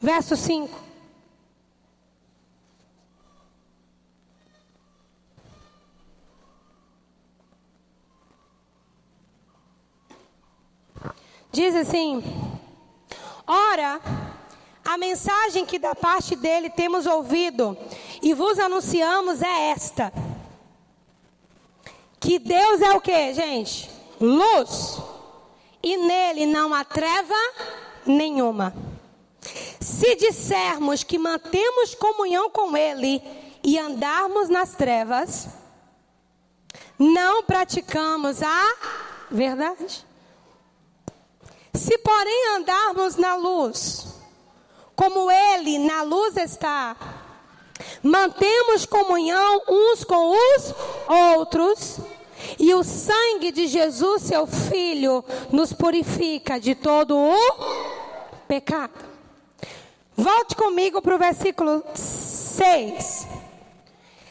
Verso 5. Diz assim: Ora, a mensagem que da parte dele temos ouvido e vos anunciamos é esta: que Deus é o que, gente? Luz, e nele não há treva nenhuma. Se dissermos que mantemos comunhão com Ele e andarmos nas trevas, não praticamos a verdade. Se, porém, andarmos na luz, como Ele na luz está, mantemos comunhão uns com os outros, e o sangue de Jesus, seu Filho, nos purifica de todo o pecado. Volte comigo para o versículo 6.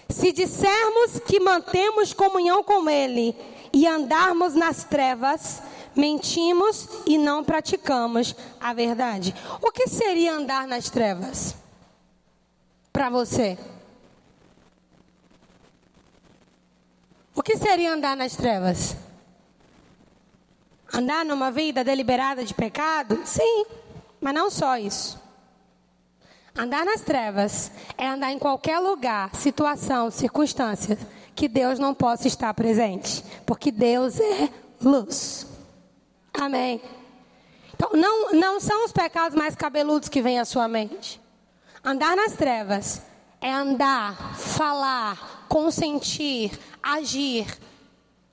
Se dissermos que mantemos comunhão com Ele e andarmos nas trevas, mentimos e não praticamos a verdade. O que seria andar nas trevas? Para você? O que seria andar nas trevas? Andar numa vida deliberada de pecado? Sim, mas não só isso. Andar nas trevas é andar em qualquer lugar, situação, circunstância que Deus não possa estar presente, porque Deus é luz. Amém. Então, não, não são os pecados mais cabeludos que vêm à sua mente. Andar nas trevas é andar, falar, consentir, agir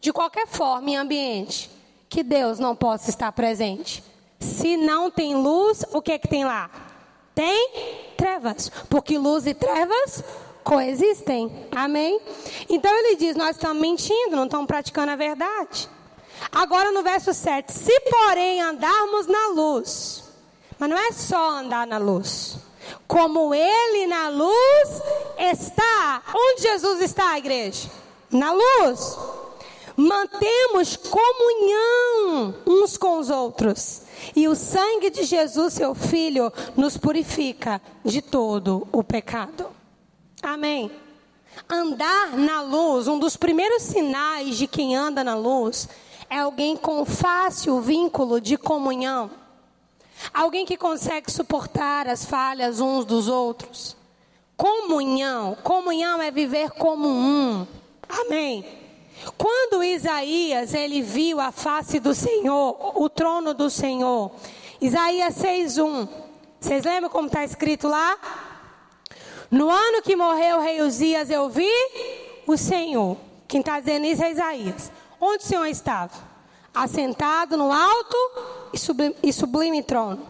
de qualquer forma em ambiente que Deus não possa estar presente. Se não tem luz, o que é que tem lá? Tem trevas, porque luz e trevas coexistem. Amém? Então ele diz: nós estamos mentindo, não estamos praticando a verdade. Agora no verso 7: Se porém andarmos na luz, mas não é só andar na luz, como Ele na luz está. Onde Jesus está, igreja? Na luz. Mantemos comunhão uns com os outros. E o sangue de Jesus, seu Filho, nos purifica de todo o pecado. Amém. Andar na luz, um dos primeiros sinais de quem anda na luz, é alguém com fácil vínculo de comunhão. Alguém que consegue suportar as falhas uns dos outros. Comunhão, comunhão é viver como um. Amém. Quando Isaías ele viu a face do Senhor, o trono do Senhor, Isaías 6:1. Vocês lembram como está escrito lá? No ano que morreu o rei Uzias, eu vi o Senhor. Quem está dizendo isso é Isaías. Onde o Senhor estava? Assentado no alto e sublime, e sublime trono.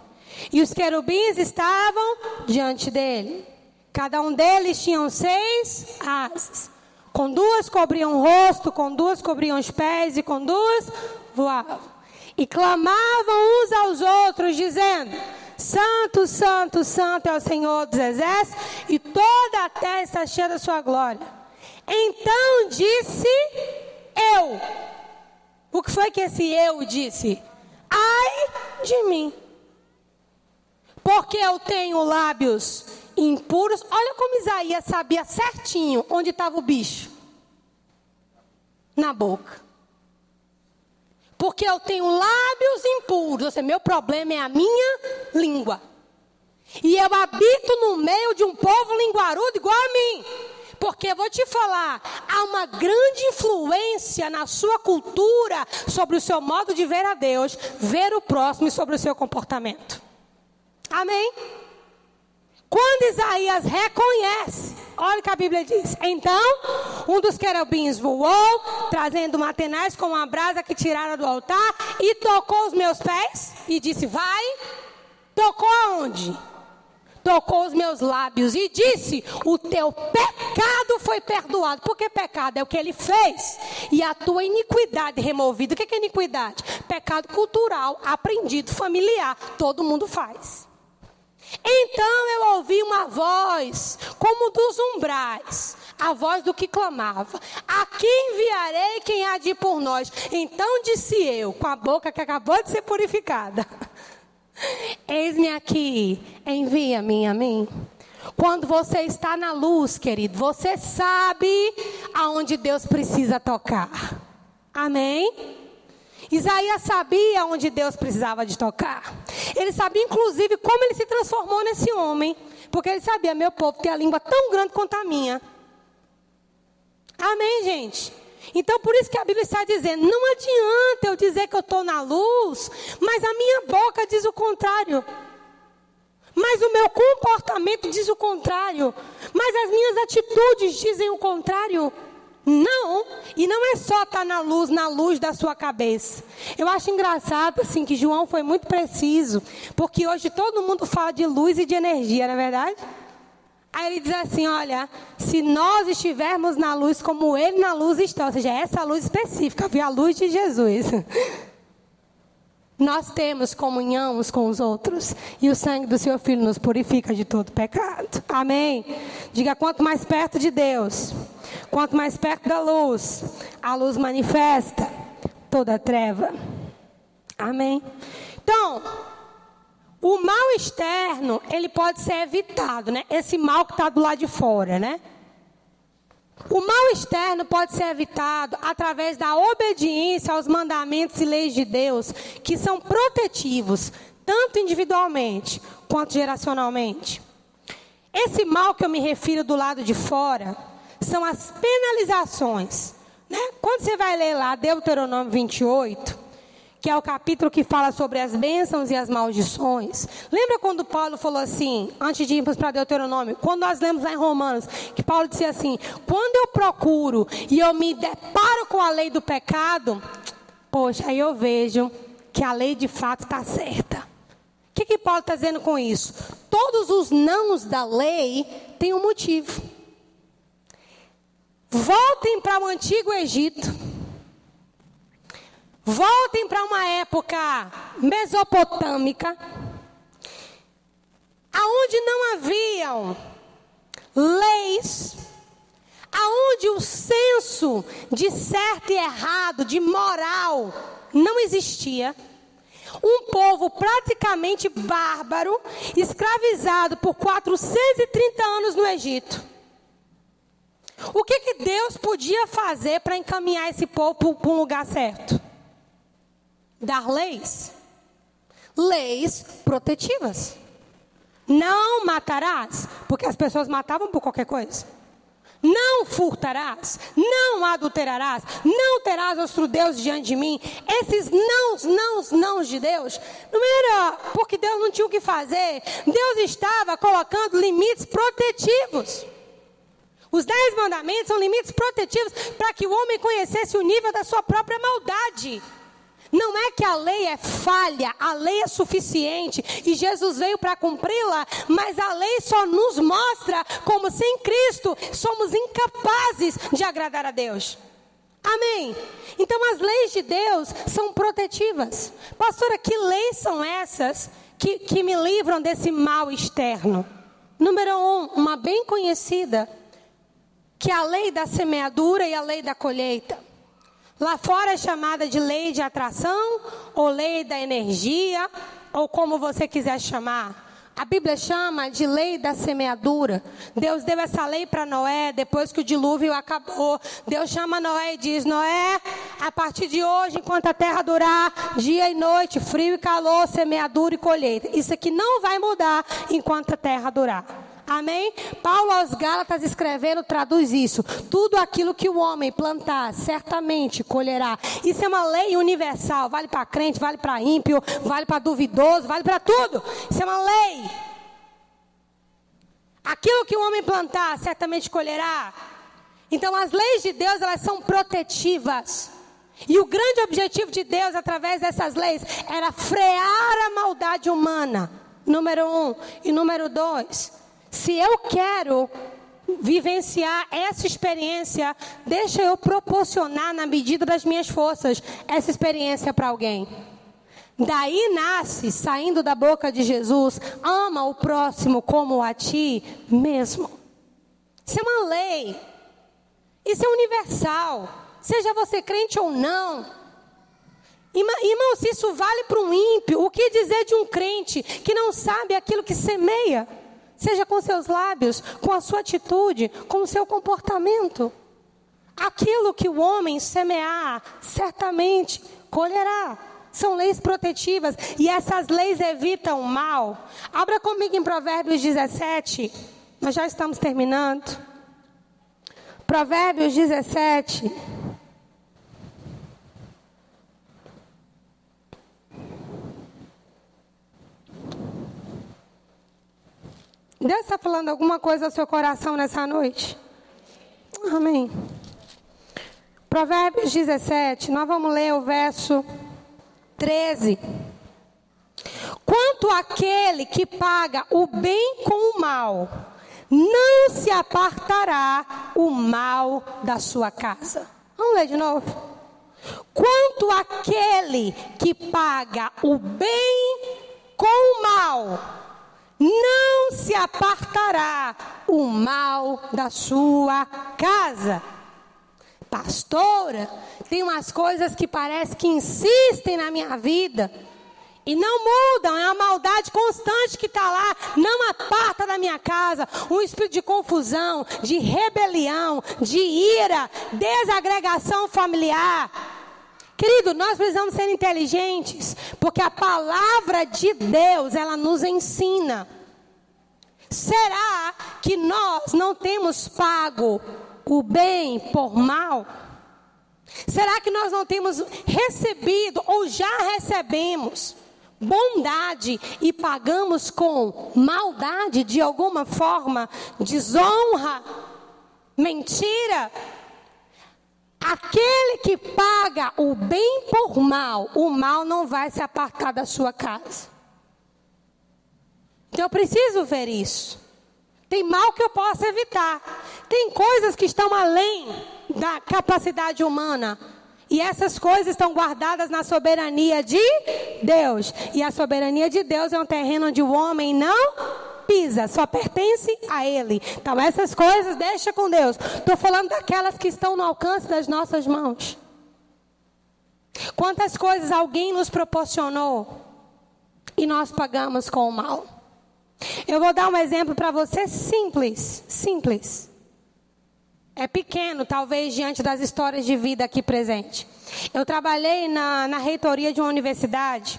E os querubins estavam diante dele. Cada um deles tinha seis asas. Com duas cobriam o rosto, com duas cobriam os pés e com duas voavam. E clamavam uns aos outros, dizendo: Santo, Santo, Santo é o Senhor dos Exércitos, e toda a terra está cheia da sua glória. Então disse eu. O que foi que esse eu disse? Ai de mim. Porque eu tenho lábios impuros. Olha como Isaías sabia certinho onde estava o bicho. Na boca. Porque eu tenho lábios impuros. Ou seja, meu problema é a minha língua. E eu habito no meio de um povo linguarudo igual a mim. Porque vou te falar, há uma grande influência na sua cultura sobre o seu modo de ver a Deus, ver o próximo e sobre o seu comportamento. Amém? Quando Isaías reconhece, olha o que a Bíblia diz. Então, um dos querubins voou, trazendo uma tenaz com uma brasa que tiraram do altar, e tocou os meus pés, e disse: Vai. Tocou aonde? Tocou os meus lábios e disse: O teu pecado foi perdoado. Porque pecado é o que ele fez. E a tua iniquidade removida. O que é iniquidade? Pecado cultural, aprendido, familiar. Todo mundo faz. Então eu ouvi uma voz, como dos umbrais, a voz do que clamava: Aqui enviarei quem há de ir por nós. Então disse eu, com a boca que acabou de ser purificada: (laughs) Eis-me aqui, envia-me a mim. Quando você está na luz, querido, você sabe aonde Deus precisa tocar. Amém? Isaías sabia onde Deus precisava de tocar. Ele sabia, inclusive, como ele se transformou nesse homem. Porque ele sabia, meu povo tem a língua tão grande quanto a minha. Amém, gente? Então, por isso que a Bíblia está dizendo: não adianta eu dizer que eu estou na luz, mas a minha boca diz o contrário. Mas o meu comportamento diz o contrário. Mas as minhas atitudes dizem o contrário. Não, e não é só estar tá na luz, na luz da sua cabeça. Eu acho engraçado assim que João foi muito preciso, porque hoje todo mundo fala de luz e de energia, não é verdade? Aí ele diz assim: olha, se nós estivermos na luz como ele na luz está, ou seja, essa luz específica, viu? A luz de Jesus. Nós temos comunhão uns com os outros. E o sangue do seu filho nos purifica de todo pecado. Amém? Diga quanto mais perto de Deus, quanto mais perto da luz, a luz manifesta toda a treva. Amém? Então, o mal externo, ele pode ser evitado, né? Esse mal que está do lado de fora, né? O mal externo pode ser evitado através da obediência aos mandamentos e leis de Deus, que são protetivos, tanto individualmente quanto geracionalmente. Esse mal que eu me refiro do lado de fora são as penalizações. Né? Quando você vai ler lá Deuteronômio 28, que é o capítulo que fala sobre as bênçãos e as maldições. Lembra quando Paulo falou assim, antes de irmos para Deuteronômio, quando nós lemos lá em Romanos, que Paulo disse assim: quando eu procuro e eu me deparo com a lei do pecado, poxa, aí eu vejo que a lei de fato está certa. O que, que Paulo está dizendo com isso? Todos os nãos da lei têm um motivo. Voltem para o antigo Egito. Voltem para uma época mesopotâmica, aonde não haviam leis, aonde o senso de certo e errado, de moral, não existia. Um povo praticamente bárbaro, escravizado por 430 anos no Egito. O que, que Deus podia fazer para encaminhar esse povo para um lugar certo? Dar leis. Leis protetivas. Não matarás, porque as pessoas matavam por qualquer coisa. Não furtarás, não adulterarás, não terás outro Deus diante de mim. Esses nãos, nãos, nãos de Deus, não era porque Deus não tinha o que fazer. Deus estava colocando limites protetivos. Os dez mandamentos são limites protetivos para que o homem conhecesse o nível da sua própria maldade. Não é que a lei é falha, a lei é suficiente e Jesus veio para cumpri-la, mas a lei só nos mostra como sem Cristo somos incapazes de agradar a Deus. Amém? Então as leis de Deus são protetivas. Pastora, que leis são essas que, que me livram desse mal externo? Número um, uma bem conhecida, que é a lei da semeadura e a lei da colheita. Lá fora é chamada de lei de atração, ou lei da energia, ou como você quiser chamar. A Bíblia chama de lei da semeadura. Deus deu essa lei para Noé depois que o dilúvio acabou. Deus chama Noé e diz: Noé, a partir de hoje, enquanto a terra durar, dia e noite, frio e calor, semeadura e colheita. Isso aqui não vai mudar enquanto a terra durar. Amém? Paulo aos Gálatas escrevendo traduz isso. Tudo aquilo que o homem plantar, certamente colherá. Isso é uma lei universal. Vale para crente, vale para ímpio, vale para duvidoso, vale para tudo. Isso é uma lei. Aquilo que o homem plantar, certamente colherá. Então as leis de Deus, elas são protetivas. E o grande objetivo de Deus através dessas leis era frear a maldade humana Número um. E número dois, se eu quero vivenciar essa experiência, deixa eu proporcionar na medida das minhas forças essa experiência para alguém. Daí nasce, saindo da boca de Jesus, ama o próximo como a ti mesmo. Isso é uma lei. Isso é universal. Seja você crente ou não. Irmão, se isso vale para um ímpio, o que dizer de um crente que não sabe aquilo que semeia? Seja com seus lábios, com a sua atitude, com o seu comportamento. Aquilo que o homem semear, certamente colherá. São leis protetivas e essas leis evitam o mal. Abra comigo em Provérbios 17. Nós já estamos terminando. Provérbios 17. Deus está falando alguma coisa ao seu coração nessa noite? Amém. Provérbios 17, nós vamos ler o verso 13. Quanto àquele que paga o bem com o mal, não se apartará o mal da sua casa. Vamos ler de novo. Quanto àquele que paga o bem com o mal, não se apartará o mal da sua casa. Pastora, tem umas coisas que parece que insistem na minha vida e não mudam, é a maldade constante que está lá, não aparta da minha casa, um espírito de confusão, de rebelião, de ira, desagregação familiar. Querido, nós precisamos ser inteligentes, porque a palavra de Deus, ela nos ensina. Será que nós não temos pago o bem por mal? Será que nós não temos recebido ou já recebemos bondade e pagamos com maldade de alguma forma, desonra, mentira? Aquele que paga o bem por mal, o mal não vai se apartar da sua casa. Então eu preciso ver isso. Tem mal que eu posso evitar. Tem coisas que estão além da capacidade humana. E essas coisas estão guardadas na soberania de Deus. E a soberania de Deus é um terreno onde o homem não pisa, só pertence a Ele. Então, essas coisas deixa com Deus. Estou falando daquelas que estão no alcance das nossas mãos. Quantas coisas alguém nos proporcionou e nós pagamos com o mal. Eu vou dar um exemplo para você simples, simples. É pequeno, talvez, diante das histórias de vida aqui presente. Eu trabalhei na, na reitoria de uma universidade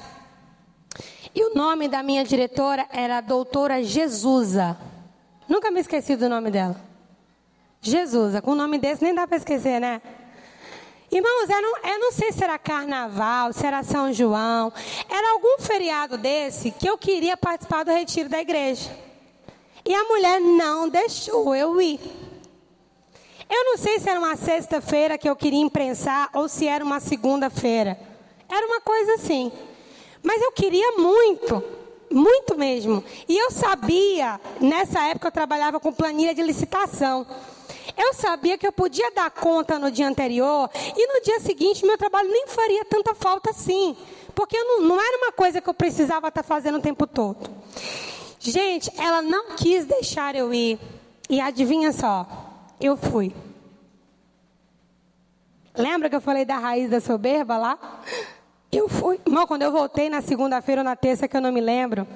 e o nome da minha diretora era a doutora Jesusa. Nunca me esqueci do nome dela. Jesusa. Com um nome desse nem dá para esquecer, né? Irmãos, eu não, eu não sei se era carnaval, se era São João. Era algum feriado desse que eu queria participar do retiro da igreja. E a mulher não deixou eu ir. Eu não sei se era uma sexta-feira que eu queria imprensar ou se era uma segunda-feira. Era uma coisa assim. Mas eu queria muito, muito mesmo. E eu sabia, nessa época eu trabalhava com planilha de licitação. Eu sabia que eu podia dar conta no dia anterior e no dia seguinte meu trabalho nem faria tanta falta assim. Porque não, não era uma coisa que eu precisava estar fazendo o tempo todo. Gente, ela não quis deixar eu ir. E adivinha só, eu fui. Lembra que eu falei da raiz da soberba lá? Eu fui. Irmão, quando eu voltei na segunda-feira ou na terça, que eu não me lembro,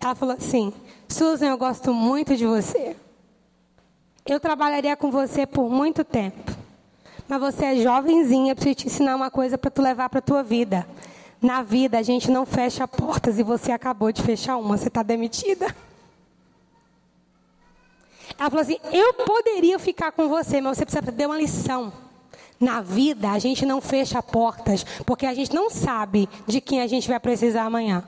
ela falou assim: Susan, eu gosto muito de você. Eu trabalharia com você por muito tempo. Mas você é jovenzinha, preciso te ensinar uma coisa para tu levar para tua vida. Na vida a gente não fecha portas e você acabou de fechar uma, você está demitida. Ela falou assim: Eu poderia ficar com você, mas você precisa aprender uma lição. Na vida, a gente não fecha portas, porque a gente não sabe de quem a gente vai precisar amanhã.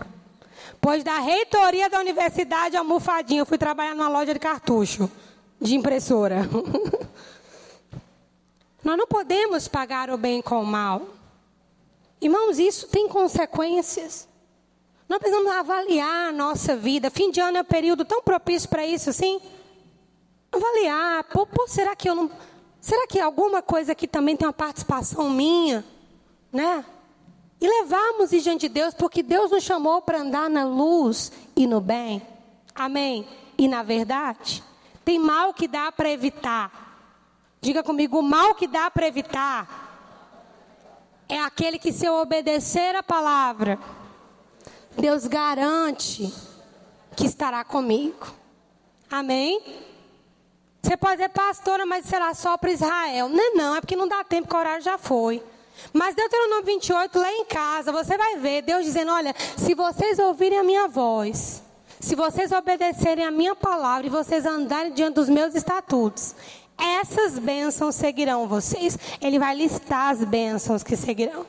Pois da reitoria da universidade almofadinha, eu fui trabalhar numa loja de cartucho, de impressora. (laughs) Nós não podemos pagar o bem com o mal. Irmãos, isso tem consequências. Nós precisamos avaliar a nossa vida. Fim de ano é um período tão propício para isso, assim. Avaliar. Pô, pô, será que eu não. Será que alguma coisa aqui também tem uma participação minha? Né? E levarmos diante de Deus, porque Deus nos chamou para andar na luz e no bem. Amém? E na verdade, tem mal que dá para evitar. Diga comigo, o mal que dá para evitar é aquele que, se eu obedecer a palavra, Deus garante que estará comigo. Amém? Você pode dizer, pastora, mas será só para Israel? Não, é não, é porque não dá tempo, que o horário já foi. Mas Deuteronômio 28, lá em casa, você vai ver Deus dizendo: Olha, se vocês ouvirem a minha voz, se vocês obedecerem a minha palavra e vocês andarem diante dos meus estatutos, essas bênçãos seguirão vocês. Ele vai listar as bênçãos que seguirão.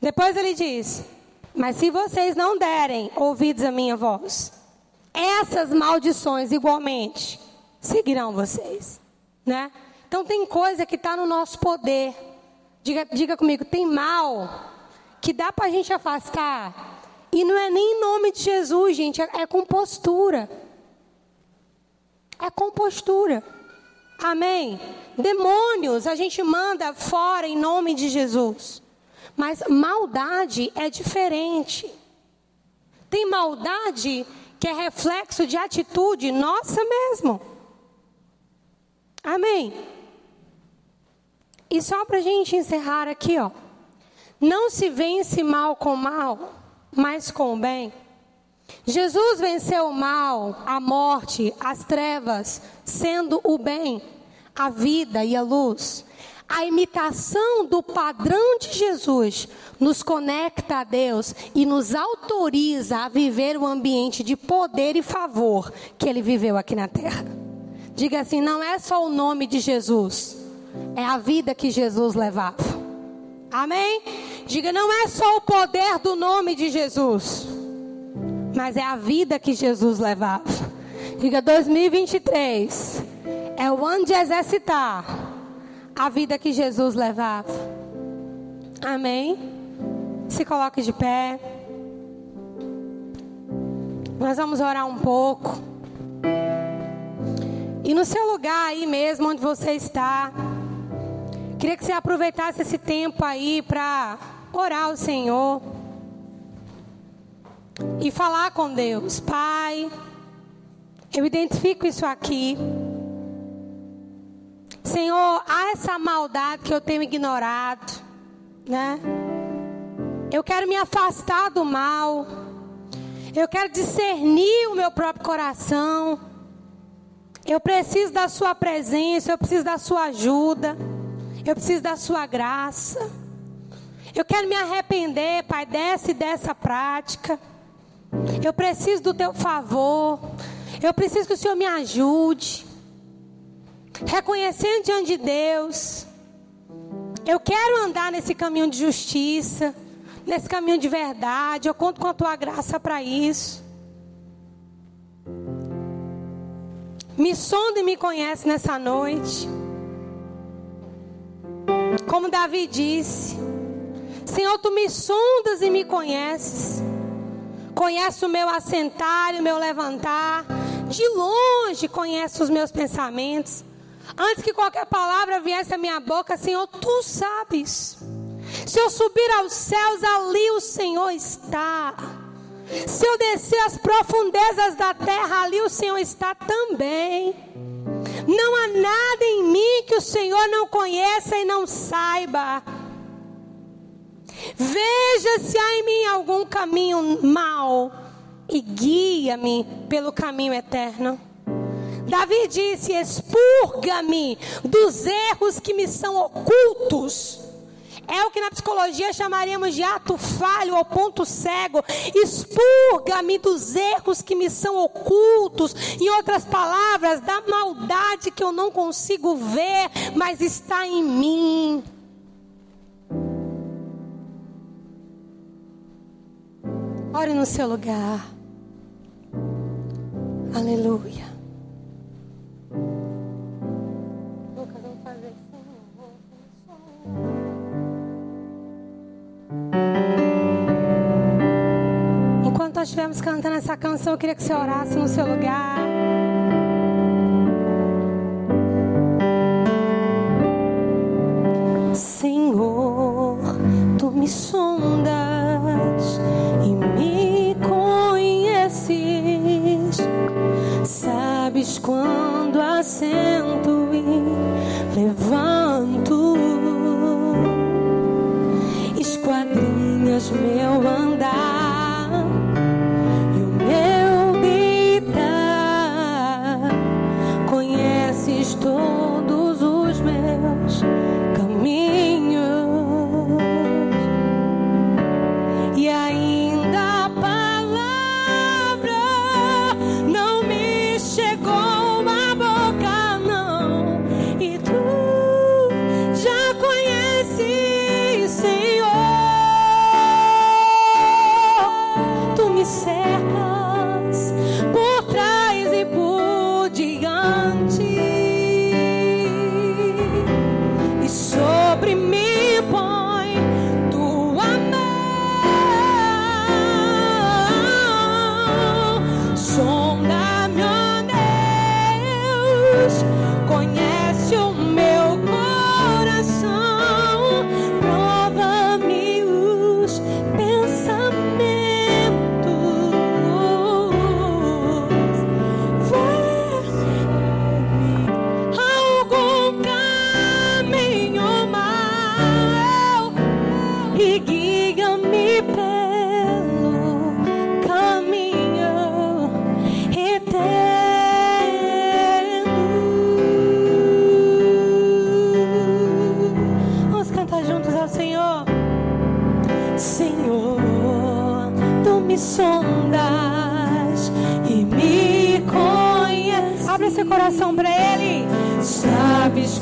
Depois ele diz: Mas se vocês não derem ouvidos à minha voz, essas maldições igualmente seguirão vocês. Né? Então tem coisa que está no nosso poder. Diga, diga comigo, tem mal que dá para a gente afastar. E não é nem em nome de Jesus, gente, é, é com postura. É com postura. Amém? Demônios a gente manda fora em nome de Jesus. Mas maldade é diferente. Tem maldade que é reflexo de atitude nossa mesmo. Amém? E só para a gente encerrar aqui, ó. Não se vence mal com mal, mas com o bem. Jesus venceu o mal, a morte, as trevas, sendo o bem, a vida e a luz. A imitação do padrão de Jesus nos conecta a Deus e nos autoriza a viver o ambiente de poder e favor que ele viveu aqui na terra. Diga assim: não é só o nome de Jesus, é a vida que Jesus levava. Amém? Diga: não é só o poder do nome de Jesus mas é a vida que Jesus levava. Diga 2023 é o ano de exercitar a vida que Jesus levava. Amém? Se coloque de pé. Nós vamos orar um pouco. E no seu lugar aí mesmo onde você está, queria que você aproveitasse esse tempo aí para orar ao Senhor e falar com Deus: Pai, eu identifico isso aqui. Senhor, há essa maldade que eu tenho ignorado, né? Eu quero me afastar do mal. Eu quero discernir o meu próprio coração. Eu preciso da sua presença, eu preciso da sua ajuda. Eu preciso da sua graça. Eu quero me arrepender, Pai, dessa e dessa prática. Eu preciso do teu favor. Eu preciso que o Senhor me ajude. Reconhecendo diante de Deus. Eu quero andar nesse caminho de justiça, nesse caminho de verdade. Eu conto com a tua graça para isso. Me sonda e me conhece nessa noite. Como Davi disse: Senhor, tu me sondas e me conheces conhece o meu assentar e o meu levantar, de longe conhece os meus pensamentos. Antes que qualquer palavra viesse à minha boca, Senhor, tu sabes. Se eu subir aos céus, ali o Senhor está. Se eu descer às profundezas da terra, ali o Senhor está também. Não há nada em mim que o Senhor não conheça e não saiba. Veja se há em mim algum caminho mau e guia-me pelo caminho eterno. Davi disse: expurga-me dos erros que me são ocultos. É o que na psicologia chamaríamos de ato falho ou ponto cego. Expurga-me dos erros que me são ocultos. Em outras palavras, da maldade que eu não consigo ver, mas está em mim. Ore no seu lugar. Aleluia. Canção, eu queria que você orasse no seu lugar. Senhor, tu me sondas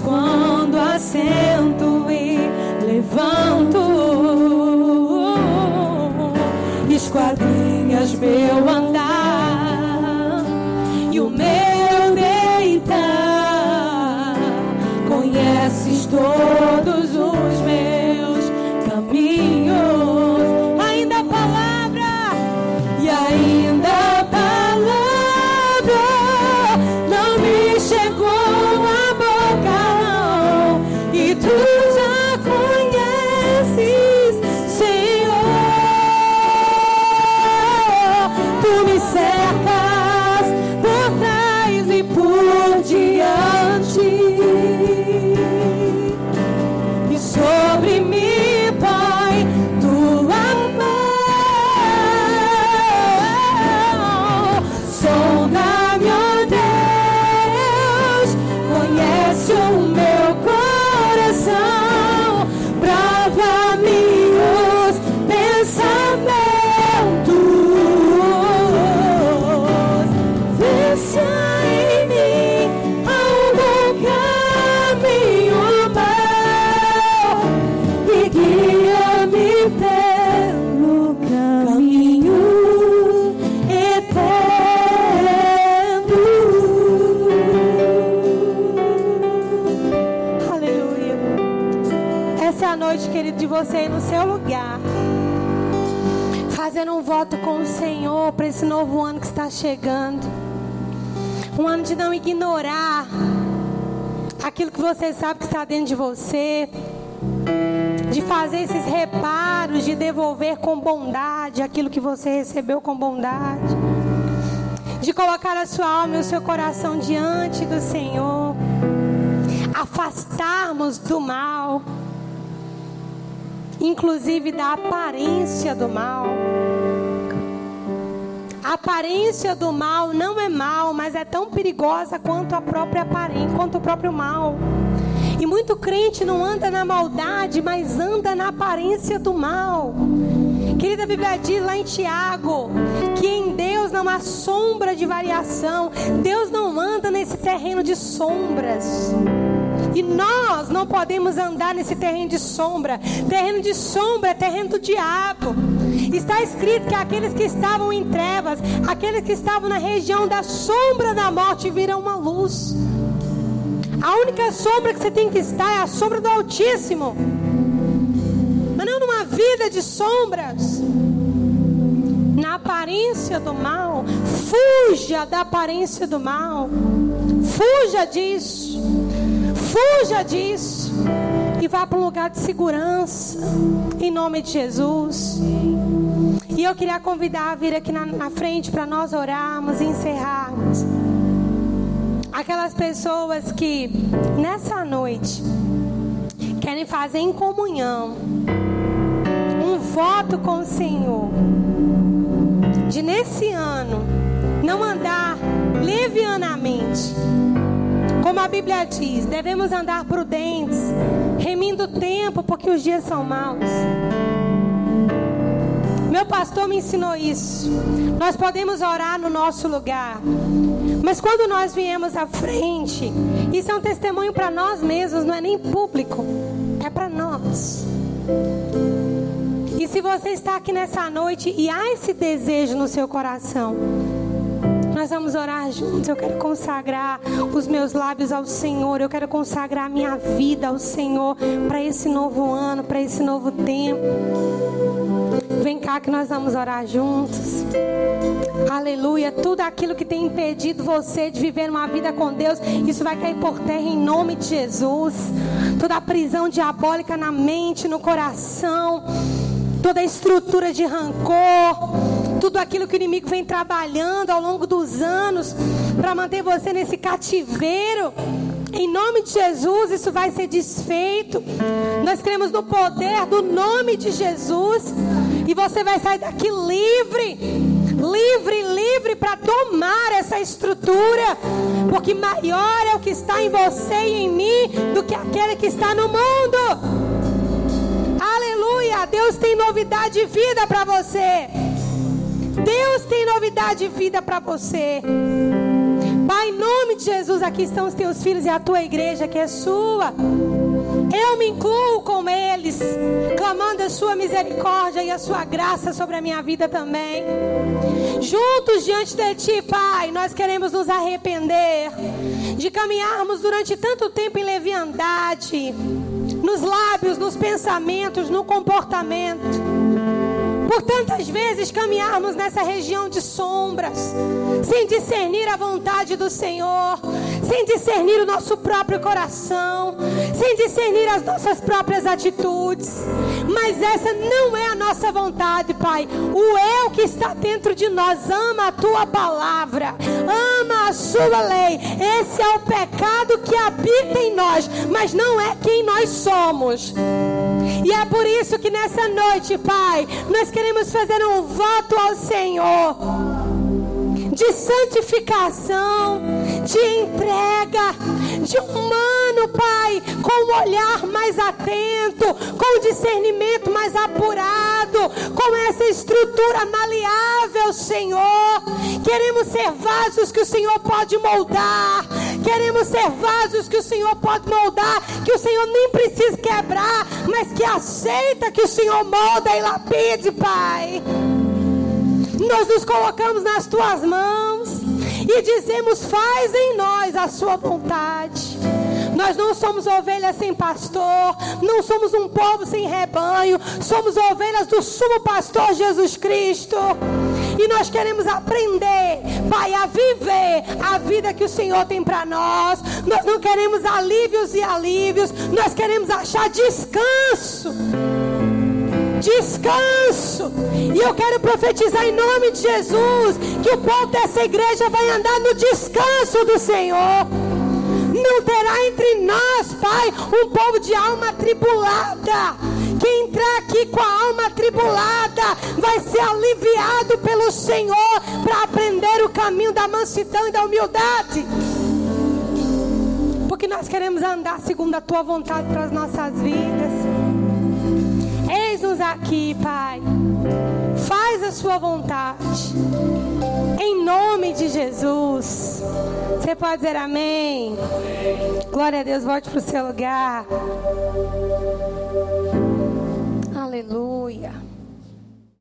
quando assento Fazendo um voto com o Senhor para esse novo ano que está chegando. Um ano de não ignorar aquilo que você sabe que está dentro de você. De fazer esses reparos, de devolver com bondade aquilo que você recebeu com bondade. De colocar a sua alma e o seu coração diante do Senhor. Afastarmos do mal, inclusive da aparência do mal. A aparência do mal não é mal, mas é tão perigosa quanto a própria aparência, quanto o próprio mal. E muito crente não anda na maldade, mas anda na aparência do mal. Querida, Bíblia diz lá em Tiago que em Deus não há sombra de variação. Deus não anda nesse terreno de sombras. E nós não podemos andar nesse terreno de sombra. Terreno de sombra é terreno do diabo. Está escrito que aqueles que estavam em trevas, aqueles que estavam na região da sombra da morte, virão uma luz. A única sombra que você tem que estar é a sombra do Altíssimo. Mas não numa vida de sombras. na aparência do mal. Fuja da aparência do mal. Fuja disso. Fuja disso. E vá para um lugar de segurança. Em nome de Jesus. E eu queria convidar a vir aqui na, na frente para nós orarmos e encerrarmos. Aquelas pessoas que nessa noite querem fazer em comunhão um voto com o Senhor de nesse ano não andar levianamente. Como a Bíblia diz, devemos andar prudentes, remindo o tempo, porque os dias são maus. Meu pastor me ensinou isso. Nós podemos orar no nosso lugar, mas quando nós viemos à frente, isso é um testemunho para nós mesmos, não é nem público, é para nós. E se você está aqui nessa noite e há esse desejo no seu coração, nós vamos orar juntos. Eu quero consagrar os meus lábios ao Senhor. Eu quero consagrar a minha vida ao Senhor para esse novo ano, para esse novo tempo. Vem cá que nós vamos orar juntos. Aleluia. Tudo aquilo que tem impedido você de viver uma vida com Deus, isso vai cair por terra em nome de Jesus. Toda a prisão diabólica na mente, no coração toda a estrutura de rancor, tudo aquilo que o inimigo vem trabalhando ao longo dos anos para manter você nesse cativeiro. Em nome de Jesus, isso vai ser desfeito. Nós cremos no poder do nome de Jesus. E você vai sair daqui livre, livre, livre para tomar essa estrutura. Porque maior é o que está em você e em mim do que aquele que está no mundo. Aleluia! Deus tem novidade de vida para você. Deus tem novidade de vida para você. Pai, em nome de Jesus, aqui estão os teus filhos e a tua igreja que é sua. Eu me incluo com eles, clamando a sua misericórdia e a sua graça sobre a minha vida também. Juntos diante de ti, Pai, nós queremos nos arrepender de caminharmos durante tanto tempo em leviandade nos lábios, nos pensamentos, no comportamento. Por tantas vezes caminharmos nessa região de sombras, sem discernir a vontade do Senhor, sem discernir o nosso próprio coração, sem discernir as nossas próprias atitudes. Mas essa não é a nossa vontade, Pai. O eu que está dentro de nós ama a tua palavra, ama a sua lei. Esse é o pecado que habita em nós, mas não é quem nós somos. E é por isso que nessa noite, Pai, nós queremos fazer um voto ao Senhor de santificação, de entrega, de humano, Pai, com um olhar mais atento, com um discernimento mais apurado, com essa estrutura maleável, Senhor. Queremos ser vasos que o Senhor pode moldar. Queremos ser vasos que o Senhor pode moldar, que o Senhor nem precisa quebrar, mas que aceita que o Senhor molda e lapide, Pai. Nós nos colocamos nas tuas mãos e dizemos: faz em nós a sua vontade. Nós não somos ovelhas sem pastor, não somos um povo sem rebanho, somos ovelhas do sumo pastor Jesus Cristo. E nós queremos aprender, Pai, a viver a vida que o Senhor tem para nós. Nós não queremos alívios e alívios, nós queremos achar descanso descanso. E eu quero profetizar em nome de Jesus que o povo dessa igreja vai andar no descanso do Senhor. Não terá entre nós, Pai, um povo de alma tribulada. Quem entrar aqui com a alma tribulada vai ser aliviado pelo Senhor para aprender o caminho da mansidão e da humildade. Porque nós queremos andar segundo a tua vontade para as nossas vidas. Eis-nos aqui, Pai. Faz a sua vontade. Em nome de Jesus. Você pode dizer amém? Glória a Deus, volte para o seu lugar. Aleluia.